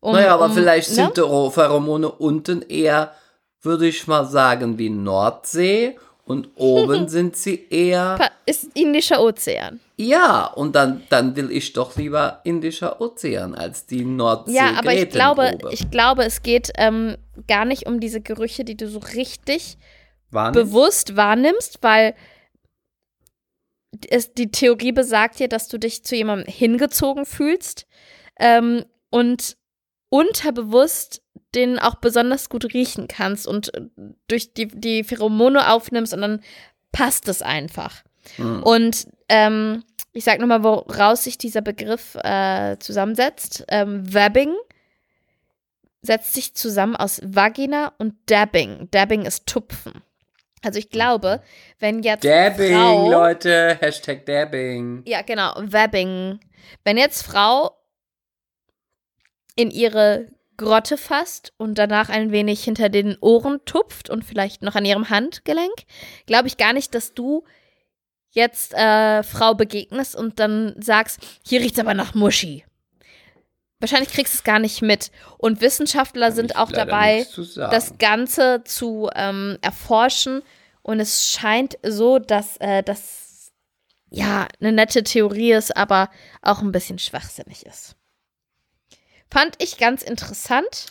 Um, naja, aber um, vielleicht ne? sind Pheromone unten eher, würde ich mal sagen, wie Nordsee und oben sind sie eher, Ist Indischer Ozean. ja, und dann, dann will ich doch lieber Indischer Ozean als die Nordsee. Ja, aber ich glaube, ich glaube, es geht ähm, gar nicht um diese Gerüche, die du so richtig Wahrnimmst? bewusst wahrnimmst, weil es, die Theorie besagt ja, dass du dich zu jemandem hingezogen fühlst ähm, und unterbewusst den auch besonders gut riechen kannst und äh, durch die, die Pheromone aufnimmst und dann passt es einfach. Hm. Und ähm, ich sag nochmal, woraus sich dieser Begriff äh, zusammensetzt. Ähm, Vabbing setzt sich zusammen aus Vagina und Dabbing. Dabbing ist Tupfen. Also ich glaube, wenn jetzt Dabbing, Frau, Leute, Hashtag Dabbing. ja genau, Vabbing, wenn jetzt Frau in ihre Grotte fasst und danach ein wenig hinter den Ohren tupft und vielleicht noch an ihrem Handgelenk, glaube ich gar nicht, dass du jetzt äh, Frau begegnest und dann sagst, hier riecht's aber nach Muschi. Wahrscheinlich kriegst du es gar nicht mit. Und Wissenschaftler sind auch dabei, das Ganze zu ähm, erforschen. Und es scheint so, dass äh, das ja eine nette Theorie ist, aber auch ein bisschen schwachsinnig ist. Fand ich ganz interessant.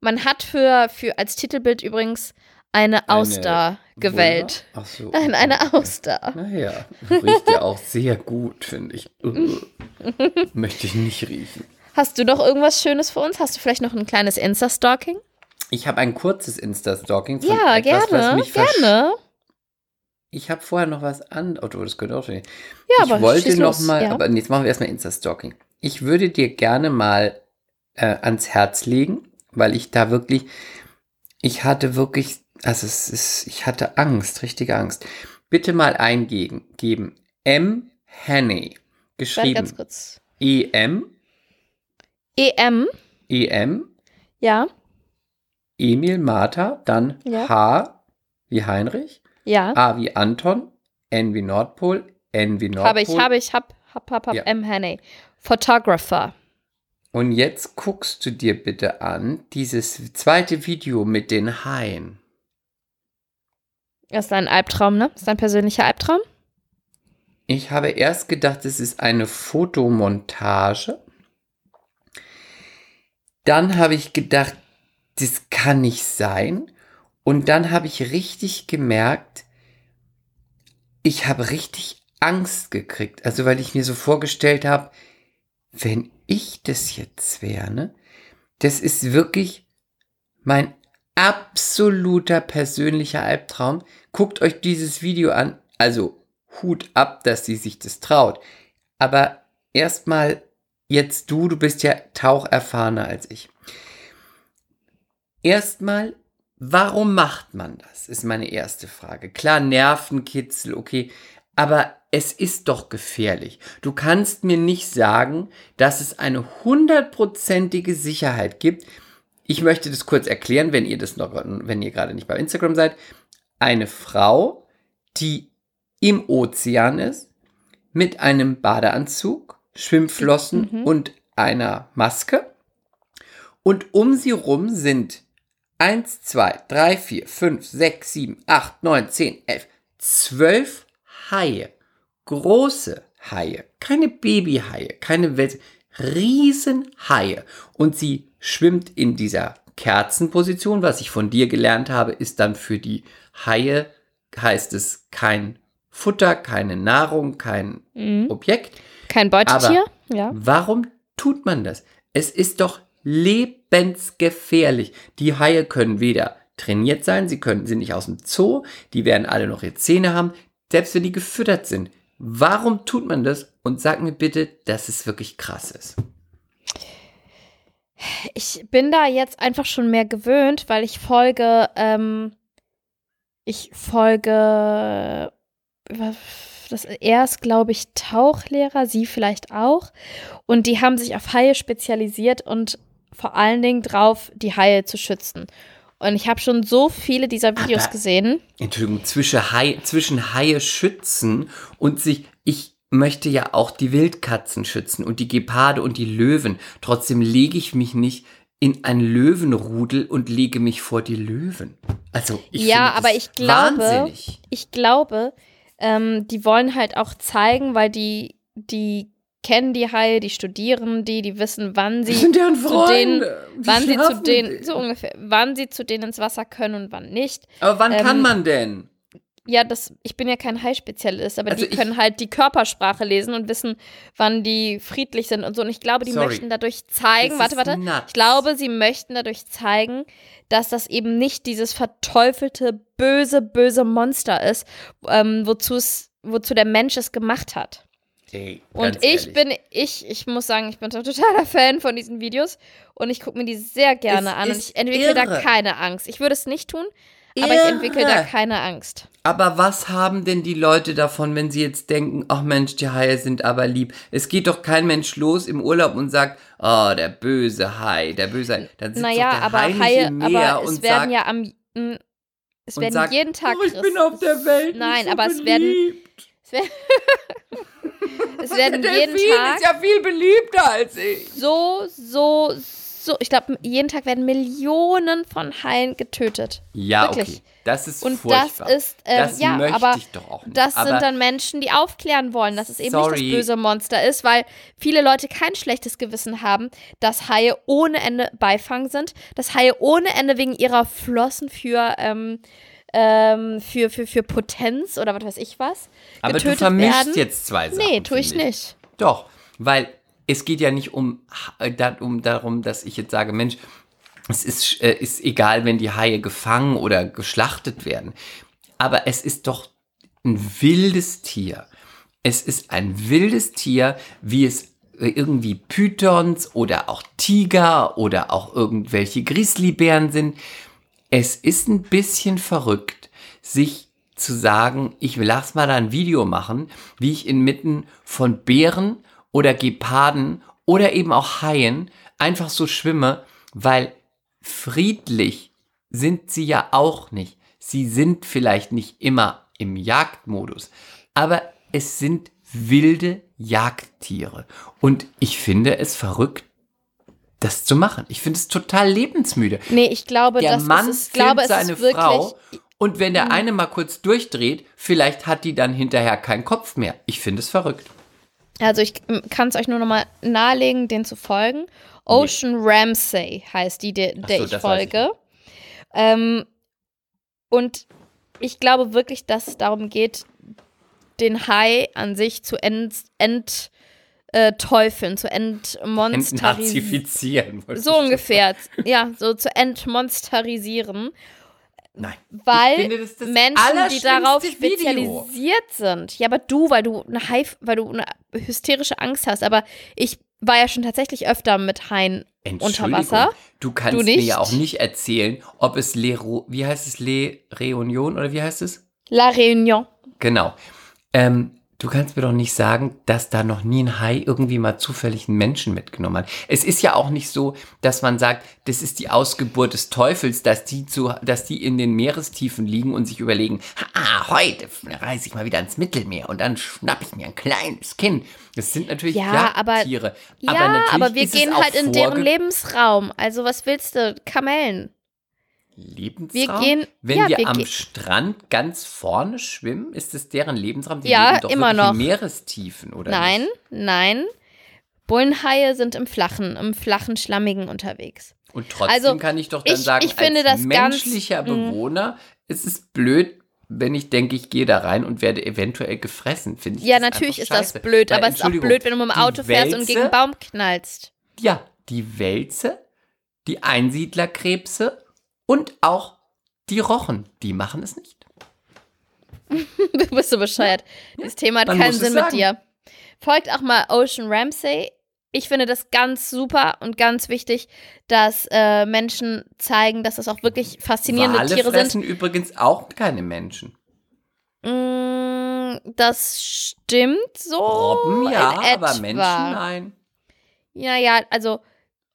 Man hat für, für als Titelbild übrigens eine Auster gewählt. Vulva? Ach so. Nein, eine Auster. Naja, riecht ja auch sehr gut, finde ich. Ugh. Möchte ich nicht riechen. Hast du noch irgendwas Schönes für uns? Hast du vielleicht noch ein kleines Insta-Stalking? Ich habe ein kurzes Insta-Stalking. Ja, etwas, was gerne. Gerne. Ich habe vorher noch was an. Oh, du, das könnte auch schon. Ja, ich aber wollte noch mal, ja. aber jetzt machen wir erstmal Insta-Stalking. Ich würde dir gerne mal äh, ans Herz legen, weil ich da wirklich, ich hatte wirklich, also es ist, ich hatte Angst, richtige Angst. Bitte mal eingeben, geben. M. Warte Geschrieben. ganz kurz. E-M, EM, E-M, ja, Emil, Martha, dann Ja. H wie Heinrich, ja. A wie Anton, N wie Nordpol, N wie Nordpol. Habe ich, habe ich, hab, hab, hab, hab, Ja. M. Hannay. Photographer. Und jetzt guckst du dir bitte an dieses zweite Video mit den Haien. Das ist ein Albtraum, ne? Das ist ein persönlicher Albtraum. Ich habe erst gedacht, es ist eine Fotomontage. Dann habe ich gedacht, das kann nicht sein. Und dann habe ich richtig gemerkt, ich habe richtig Angst gekriegt. Also weil ich mir so vorgestellt habe, wenn ich das jetzt wäre, ne? Das ist wirklich mein absoluter persönlicher Albtraum. Guckt euch dieses Video an. Also Hut ab, dass sie sich das traut. Aber erstmal jetzt du, du bist ja taucherfahrener als ich. Erstmal, warum macht man das? Ist meine erste Frage. Klar, Nervenkitzel, okay. Aber es ist doch gefährlich. Du kannst mir nicht sagen, dass es eine hundertprozentige Sicherheit gibt. Ich möchte das kurz erklären, wenn ihr das noch, wenn ihr gerade nicht bei Instagram seid. Eine Frau, die im Ozean ist, mit einem Badeanzug, Schwimmflossen Mhm. und einer Maske. Und um sie rum sind 1, 2, 3, 4, 5, 6, 7, 8, 9, 10, 11, 12 Haie. Große Haie. Keine Babyhaie, keine Welt. Riesenhaie. Und sie schwimmt in dieser Kerzenposition. Was ich von dir gelernt habe, ist dann für die Haie, heißt es kein Futter, keine Nahrung, kein Mhm. Objekt. Kein Beutetier? Ja. Warum tut man das? Es ist doch lebensgefährlich. Die Haie können weder trainiert sein, sie können, sind nicht aus dem Zoo, die werden alle noch ihre Zähne haben, selbst wenn die gefüttert sind. Warum tut man das? Und sag mir bitte, dass es wirklich krass ist. Ich bin da jetzt einfach schon mehr gewöhnt, weil ich folge, ähm, ich folge, das, er ist, glaube ich, Tauchlehrer, sie vielleicht auch. Und die haben sich auf Haie spezialisiert und vor allen Dingen drauf, die Haie zu schützen. Und ich habe schon so viele dieser Videos Aber- gesehen. Entschuldigung, zwischen Haie, zwischen Haie schützen und sich, ich möchte ja auch die Wildkatzen schützen und die Geparde und die Löwen. Trotzdem lege ich mich nicht in ein Löwenrudel und lege mich vor die Löwen. Also, ich Ja, finde das aber ich glaube- wahnsinnig. Ich glaube, ähm, die wollen halt auch zeigen, weil die, die kennen die Haie, die studieren die, die wissen, wann sie zu denen, wann sie zu denen, so ungefähr, wann sie zu denen ins Wasser können und wann nicht. Aber wann ähm, kann man denn? Ja, das, ich bin ja kein Hai-Spezialist, aber Also die können halt die Körpersprache lesen und wissen, wann die friedlich sind und so. Und ich glaube, die Sorry. möchten dadurch zeigen, Das warte, warte. nuts. Ich glaube, sie möchten dadurch zeigen, dass das eben nicht dieses verteufelte, böse, böse Monster ist, ähm, wozu es, wozu der Mensch es gemacht hat. Ey, Und ich ehrlich. bin, ich, ich muss sagen, ich bin ein totaler Fan von diesen Videos und ich gucke mir die sehr gerne Es an und ich entwickle da irre. keine Angst. Ich würde es nicht tun, Aber ich entwickle da Irre. keine Angst. Aber was haben denn die Leute davon, wenn sie jetzt denken, ach Mensch, die Haie sind aber lieb. Es geht doch kein Mensch los im Urlaub und sagt, oh, der böse Hai, der böse Hai. Dann sitzt Naja, der aber Hai Haie, im Meer aber es und werden sagt, ja am. Es werden sagt, jeden Tag. oh, ich bin auf der Welt. Nein, so aber beliebt. Es werden, es werden der jeden Delfin Tag ist ja viel beliebter als ich. so, so, so. Ich glaube, jeden Tag werden Millionen von Haien getötet. Ja, Wirklich. okay. Das ist Und furchtbar. das ist, ähm, das ja, möchte aber ich doch auch nicht. das aber sind dann Menschen, die aufklären wollen, dass es eben nicht Sorry. das böse Monster ist, weil viele Leute kein schlechtes Gewissen haben, dass Haie ohne Ende Beifang sind, dass Haie ohne Ende wegen ihrer Flossen für, ähm, ähm, für, für, für Potenz oder was weiß ich was aber du getötet vermischst werden. jetzt zwei Sachen. nee, tue ich finde nicht. Doch, weil es geht ja nicht um, äh, um darum, dass ich jetzt sage, Mensch, es ist, äh, ist egal, wenn die Haie gefangen oder geschlachtet werden. Aber es ist doch ein wildes Tier. Es ist ein wildes Tier, wie es äh, irgendwie Pythons oder auch Tiger oder auch irgendwelche Grizzlybären sind. Es ist ein bisschen verrückt, sich zu sagen, ich will lass mal da ein Video machen, wie ich inmitten von Bären oder Geparden oder eben auch Haien einfach so schwimme, weil friedlich sind sie ja auch nicht. Sie sind vielleicht nicht immer im Jagdmodus, aber es sind wilde Jagdtiere. Und ich finde es verrückt, das zu machen. Ich finde es total lebensmüde. Nee, ich glaube, Der das Mann ist es. Glaube, es seine. Mhm. Frau und wenn der eine mal kurz durchdreht, vielleicht hat die dann hinterher keinen Kopf mehr. Ich finde es verrückt. Also ich kann es euch nur nochmal nahelegen, den zu folgen. Ocean Ramsay heißt die, der, der so, ich weiß ich folge. Ähm, und ich glaube wirklich, dass es darum geht, den Hai an sich zu ent, ent äh, teufeln, zu entmonsterisieren. So ungefähr, ja, so zu entmonsterisieren, Nein. weil Ich finde, das das Menschen, die darauf Video. spezialisiert sind. Ja, aber du, weil du eine Hai, weil du eine hysterische Angst hast. Aber ich war ja schon tatsächlich öfter mit Haien unter Wasser. Du kannst Du mir ja auch nicht erzählen, ob es Le, Ro- wie heißt es, Le Reunion oder wie heißt es? La Réunion. Genau. Ähm, du kannst mir doch nicht sagen, dass da noch nie ein Hai irgendwie mal zufällig einen Menschen mitgenommen hat. Es ist ja auch nicht so, dass man sagt, das ist die Ausgeburt des Teufels, dass die, zu, dass die in den Meerestiefen liegen und sich überlegen, ah, heute reise ich mal wieder ins Mittelmeer und dann schnapp ich mir ein kleines Kind. Das sind natürlich Ja, aber- Jagdtiere. Ja, natürlich aber wir gehen halt in deren Lebensraum. Also was willst du? Kamellen. Lebensraum? Wir gehen- Wenn ja, wir, wir am Strand ganz vorne schwimmen, ist es deren Lebensraum? Die Ja, leben doch immer noch. in Meerestiefen, oder Nein, nicht? nein. Bullenhaie sind im flachen, im flachen, schlammigen unterwegs. Und trotzdem Also, kann ich doch dann ich- sagen, ich finde als das ganz- menschlicher mh. Bewohner ist es blöd, wenn ich denke, ich gehe da rein und werde eventuell gefressen, finde ich. Ja, das natürlich ist das scheiße. blöd, Weil, aber es ist auch blöd, wenn du mit dem Auto fährst und gegen einen Baum knallst. Ja, die Wälze, die Einsiedlerkrebse und auch die Rochen, die machen es nicht. Du bist so bescheuert. Dieses Thema hat Man keinen Sinn mit dir. Folgt auch mal Ocean Ramsay. Ich finde das ganz super und ganz wichtig, dass äh, Menschen zeigen, dass das auch wirklich faszinierende Wale Tiere fressen übrigens auch keine Menschen. Mm, das stimmt so. Robben ja, aber. Menschen nein. Ja, ja, also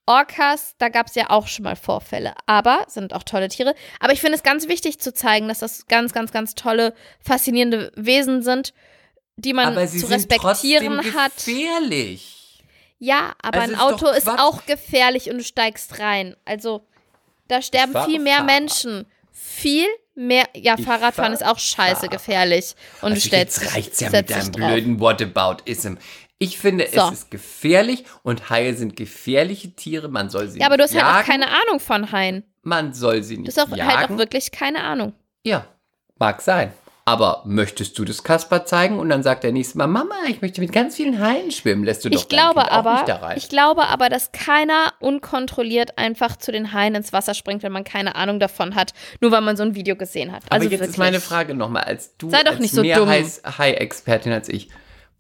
Orcas, da gab es ja auch schon mal Vorfälle, aber sind auch tolle Tiere. Aber ich finde es ganz wichtig zu zeigen, dass das ganz, ganz, ganz tolle, faszinierende Wesen sind, die man Aber sie zu sind respektieren trotzdem hat. gefährlich. Ja, aber Also ein ist Auto ist auch gefährlich und du steigst rein. Also, da sterben viel mehr Fahrrad. Menschen. Viel mehr. Ja, Ich Fahrradfahren fahr ist auch scheiße Fahrrad. gefährlich. Und also du stellst jetzt reicht's ja mit deinem blöden Whataboutism. Ich finde, So. es ist gefährlich und Haie sind gefährliche Tiere. Man soll sie Ja, aber du nicht hast halt auch jagen. keine Ahnung von Haien. Man soll sie Du nicht hast auch, jagen. halt auch wirklich keine Ahnung. ja, mag sein. Aber möchtest du das Kasper zeigen und dann sagt der nächste Mal, Mama, ich möchte mit ganz vielen Haien schwimmen, lässt du doch Ich glaube kind auch aber, nicht da rein. ich glaube aber, dass keiner unkontrolliert einfach zu den Haien ins Wasser springt, wenn man keine Ahnung davon hat, nur weil man so ein Video gesehen hat. Aber Also jetzt wirklich. ist meine Frage nochmal, als du Sei doch als nicht so mehr Hai-Expertin als ich,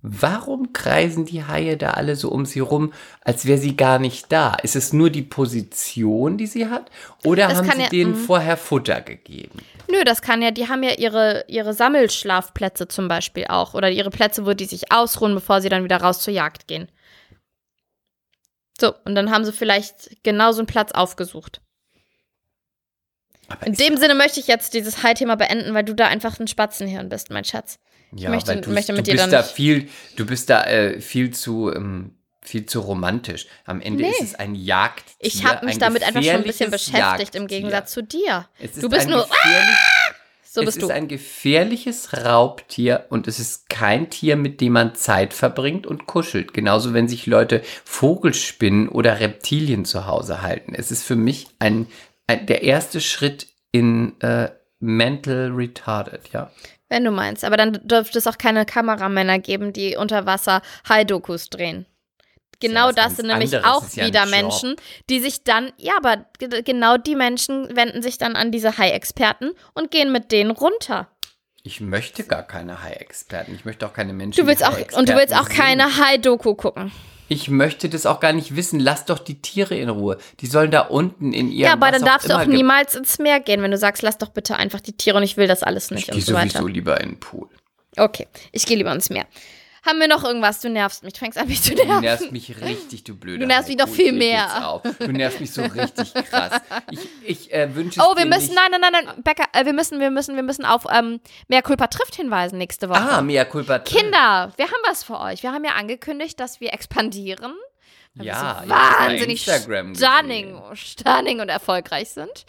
warum kreisen die Haie da alle so um sie rum, als wäre sie gar nicht da? Ist es nur die Position, die sie hat? Oder Das haben sie ja- denen mhm. vorher Futter gegeben? Nö, das kann ja, die haben ja ihre, ihre Sammelschlafplätze zum Beispiel auch. Oder ihre Plätze, wo die sich ausruhen, bevor sie dann wieder raus zur Jagd gehen. So, und dann haben sie vielleicht genau so einen Platz aufgesucht. Aber In dem Sinne möchte ich jetzt dieses Hai-Thema beenden, weil du da einfach ein Spatzenhirn bist, mein Schatz. Ja, möchte- weil du, möchte mit du dir bist da viel, du bist da äh, viel zu ähm, viel zu romantisch. Am Ende Nee. ist es ein Jagdtier. Ich habe mich ein damit einfach schon ein bisschen beschäftigt, im Jagdtier. Gegensatz zu dir. Es ist Du bist ein nur, gefährlich- so es ist du. ein gefährliches Raubtier und es ist kein Tier, mit dem man Zeit verbringt und kuschelt. Genauso, wenn sich Leute Vogelspinnen oder Reptilien zu Hause halten. Es ist für mich ein, ein der erste Schritt in äh, mental retarded, ja. Wenn du meinst. Aber dann dürfte es auch keine Kameramänner geben, die unter Wasser Hai-Dokus drehen. Genau das ganz sind nämlich auch ja wieder Job. Menschen, die sich dann, ja, aber ge- genau die Menschen wenden sich dann an diese Hai-Experten und gehen mit denen runter. Ich möchte gar keine Hai-Experten. Ich möchte auch keine Menschen. Du willst auch, und du willst auch keine sind. Hai-Doku gucken. Ich möchte das auch gar nicht wissen. Lass doch die Tiere in Ruhe. Die sollen da unten in ihrem Ja, aber dann darfst du auch niemals ins Meer gehen, wenn du sagst, lass doch bitte einfach die Tiere und ich will das alles nicht Ich und gehe so weiter. sowieso lieber in den Pool. Okay, ich gehe lieber ins Meer. Haben wir noch irgendwas? Du nervst mich. Du fängst an, mich zu Du nerven. nervst mich richtig, du blöde. Du nervst mich noch viel mehr. Du nervst mich so richtig krass. Ich, ich äh, wünsche Oh, wir müssen, nein, nein, nein, nein, Becker, äh, wir müssen, wir müssen, wir müssen auf ähm, Mehr Culpa trifft hinweisen nächste Woche. Ah, mea culpa. Kinder, wir haben was für euch. Wir haben ja angekündigt, dass wir expandieren. Ja, so wahnsinnig stunning, stunning und erfolgreich sind.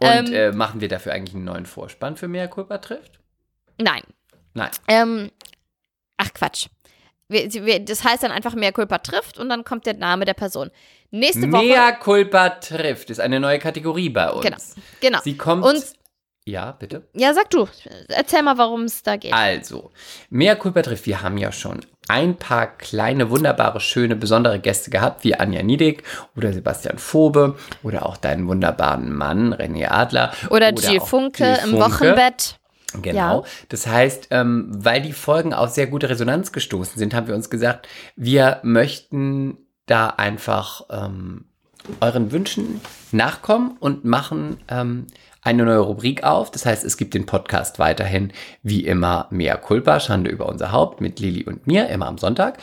Und ähm, äh, machen wir dafür eigentlich einen neuen Vorspann für Mea culpa trifft? Nein. Nein. Ähm, ach Quatsch. Wir, wir, das heißt dann einfach Mehr Culpa trifft und dann kommt der Name der Person. Nächste Woche. Mea culpa trifft ist eine neue Kategorie bei uns. Genau. Genau. Sie kommt. Und- ja, bitte. Ja, sag du. Erzähl mal, worum es da geht. Also, Mea culpa trifft. Wir haben ja schon ein paar kleine, wunderbare, schöne, besondere Gäste gehabt, wie Anja Niedig oder Sebastian Fobe oder auch deinen wunderbaren Mann René Adler. Oder, Jill auch Funke Jill im Funke. Wochenbett. Genau. Ja. Das heißt, ähm, weil die Folgen auf sehr gute Resonanz gestoßen sind, haben wir uns gesagt, wir möchten da einfach ähm, euren Wünschen nachkommen und machen ähm, eine neue Rubrik auf. Das heißt, es gibt den Podcast weiterhin wie immer Mea Culpa, Schande über unser Haupt mit Lili und mir, immer am Sonntag.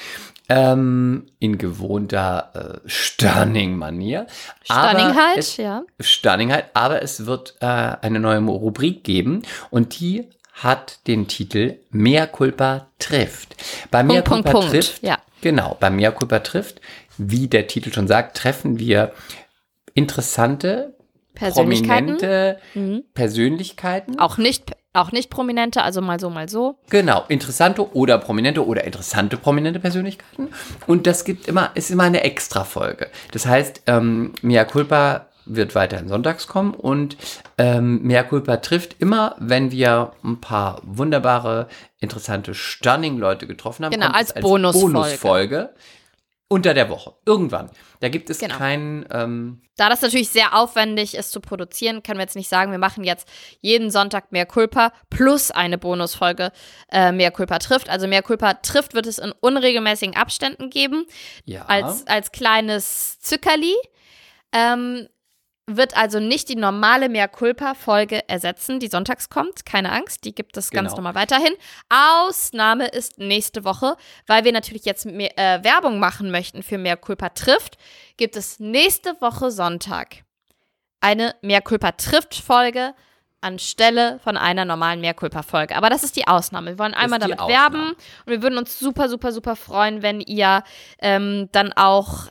Ähm, in gewohnter äh, Stunning-Manier. Aber Stunningheit, es- ja. Stunningheit, aber es wird äh, eine neue Rubrik geben und die hat den Titel Mea Culpa trifft. Bei Mea Punkt, Culpa Punkt, Punkt. trifft, Ja. genau, bei Mea Culpa trifft, wie der Titel schon sagt, treffen wir interessante, Persönlichkeiten. prominente Mhm. Persönlichkeiten. Auch nicht, auch nicht prominente, also mal so, mal so. Genau, interessante oder prominente oder interessante prominente Persönlichkeiten. Und das gibt immer, ist immer eine Extra-Folge. Das heißt, ähm, Mea Culpa wird weiterhin sonntags kommen und ähm, Mea Culpa trifft immer, wenn wir ein paar wunderbare, interessante, stunning Leute getroffen haben. Genau, es als Bonusfolge. Bonusfolge unter der Woche. Irgendwann. Da gibt es Genau. keinen, ähm, Da das natürlich sehr aufwendig ist zu produzieren, können wir jetzt nicht sagen, wir machen jetzt jeden Sonntag mehr Culpa plus eine Bonusfolge äh, mehr Culpa trifft. Also mehr Culpa trifft wird es in unregelmäßigen Abständen geben, ja. als, als kleines Zückerli. Ähm, wird also nicht die normale Mehr Culpa-Folge ersetzen, die sonntags kommt. Keine Angst, die gibt es ganz Genau. normal weiterhin. Ausnahme ist nächste Woche, weil wir natürlich jetzt mehr, äh, Werbung machen möchten für Mehr Culpa trifft, gibt es nächste Woche Sonntag eine Mehr Culpa trifft Folge anstelle von einer normalen Mehr Culpa Folge. Aber das ist die Ausnahme. Wir wollen einmal damit Ausnahme. werben und wir würden uns super, super, super freuen, wenn ihr ähm, dann auch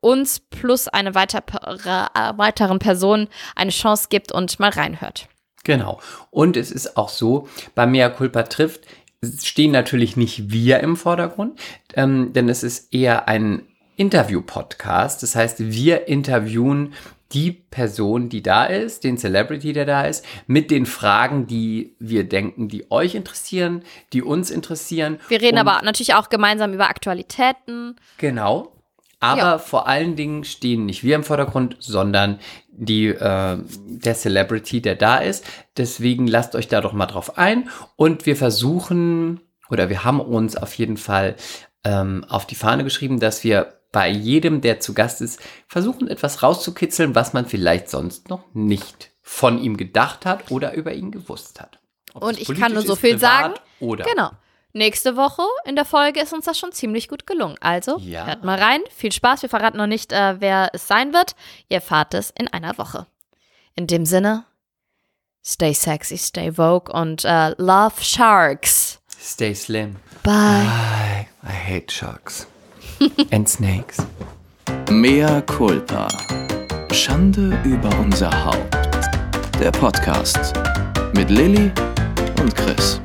uns plus eine weitere, äh, weiteren Person eine Chance gibt und mal reinhört. Genau. Und es ist auch so, bei Mea Culpa trifft, stehen natürlich nicht wir im Vordergrund, ähm, denn es ist eher ein Interview-Podcast. Das heißt, wir interviewen die Person, die da ist, den Celebrity, der da ist, mit den Fragen, die wir denken, die euch interessieren, die uns interessieren. Wir reden aber natürlich auch gemeinsam über Aktualitäten. Genau. Aber Ja. vor allen Dingen stehen nicht wir im Vordergrund, sondern die, äh, der Celebrity, der da ist. Deswegen lasst euch da doch mal drauf ein. Und wir versuchen oder wir haben uns auf jeden Fall ähm, auf die Fahne geschrieben, dass wir bei jedem, der zu Gast ist, versuchen etwas rauszukitzeln, was man vielleicht sonst noch nicht von ihm gedacht hat oder über ihn gewusst hat. Ob Und ich kann nur so viel sagen. Oder Genau. Nächste Woche in der Folge ist uns das schon ziemlich gut gelungen. Also Ja. hört mal rein. Viel Spaß. Wir verraten noch nicht, äh, wer es sein wird. Ihr erfahrt es in einer Woche. In dem Sinne, stay sexy, stay vogue und äh, love sharks. Stay slim. Bye. I, I hate sharks. And snakes. Mea culpa. Schande über unser Haupt. Der Podcast mit Lilly und Chris.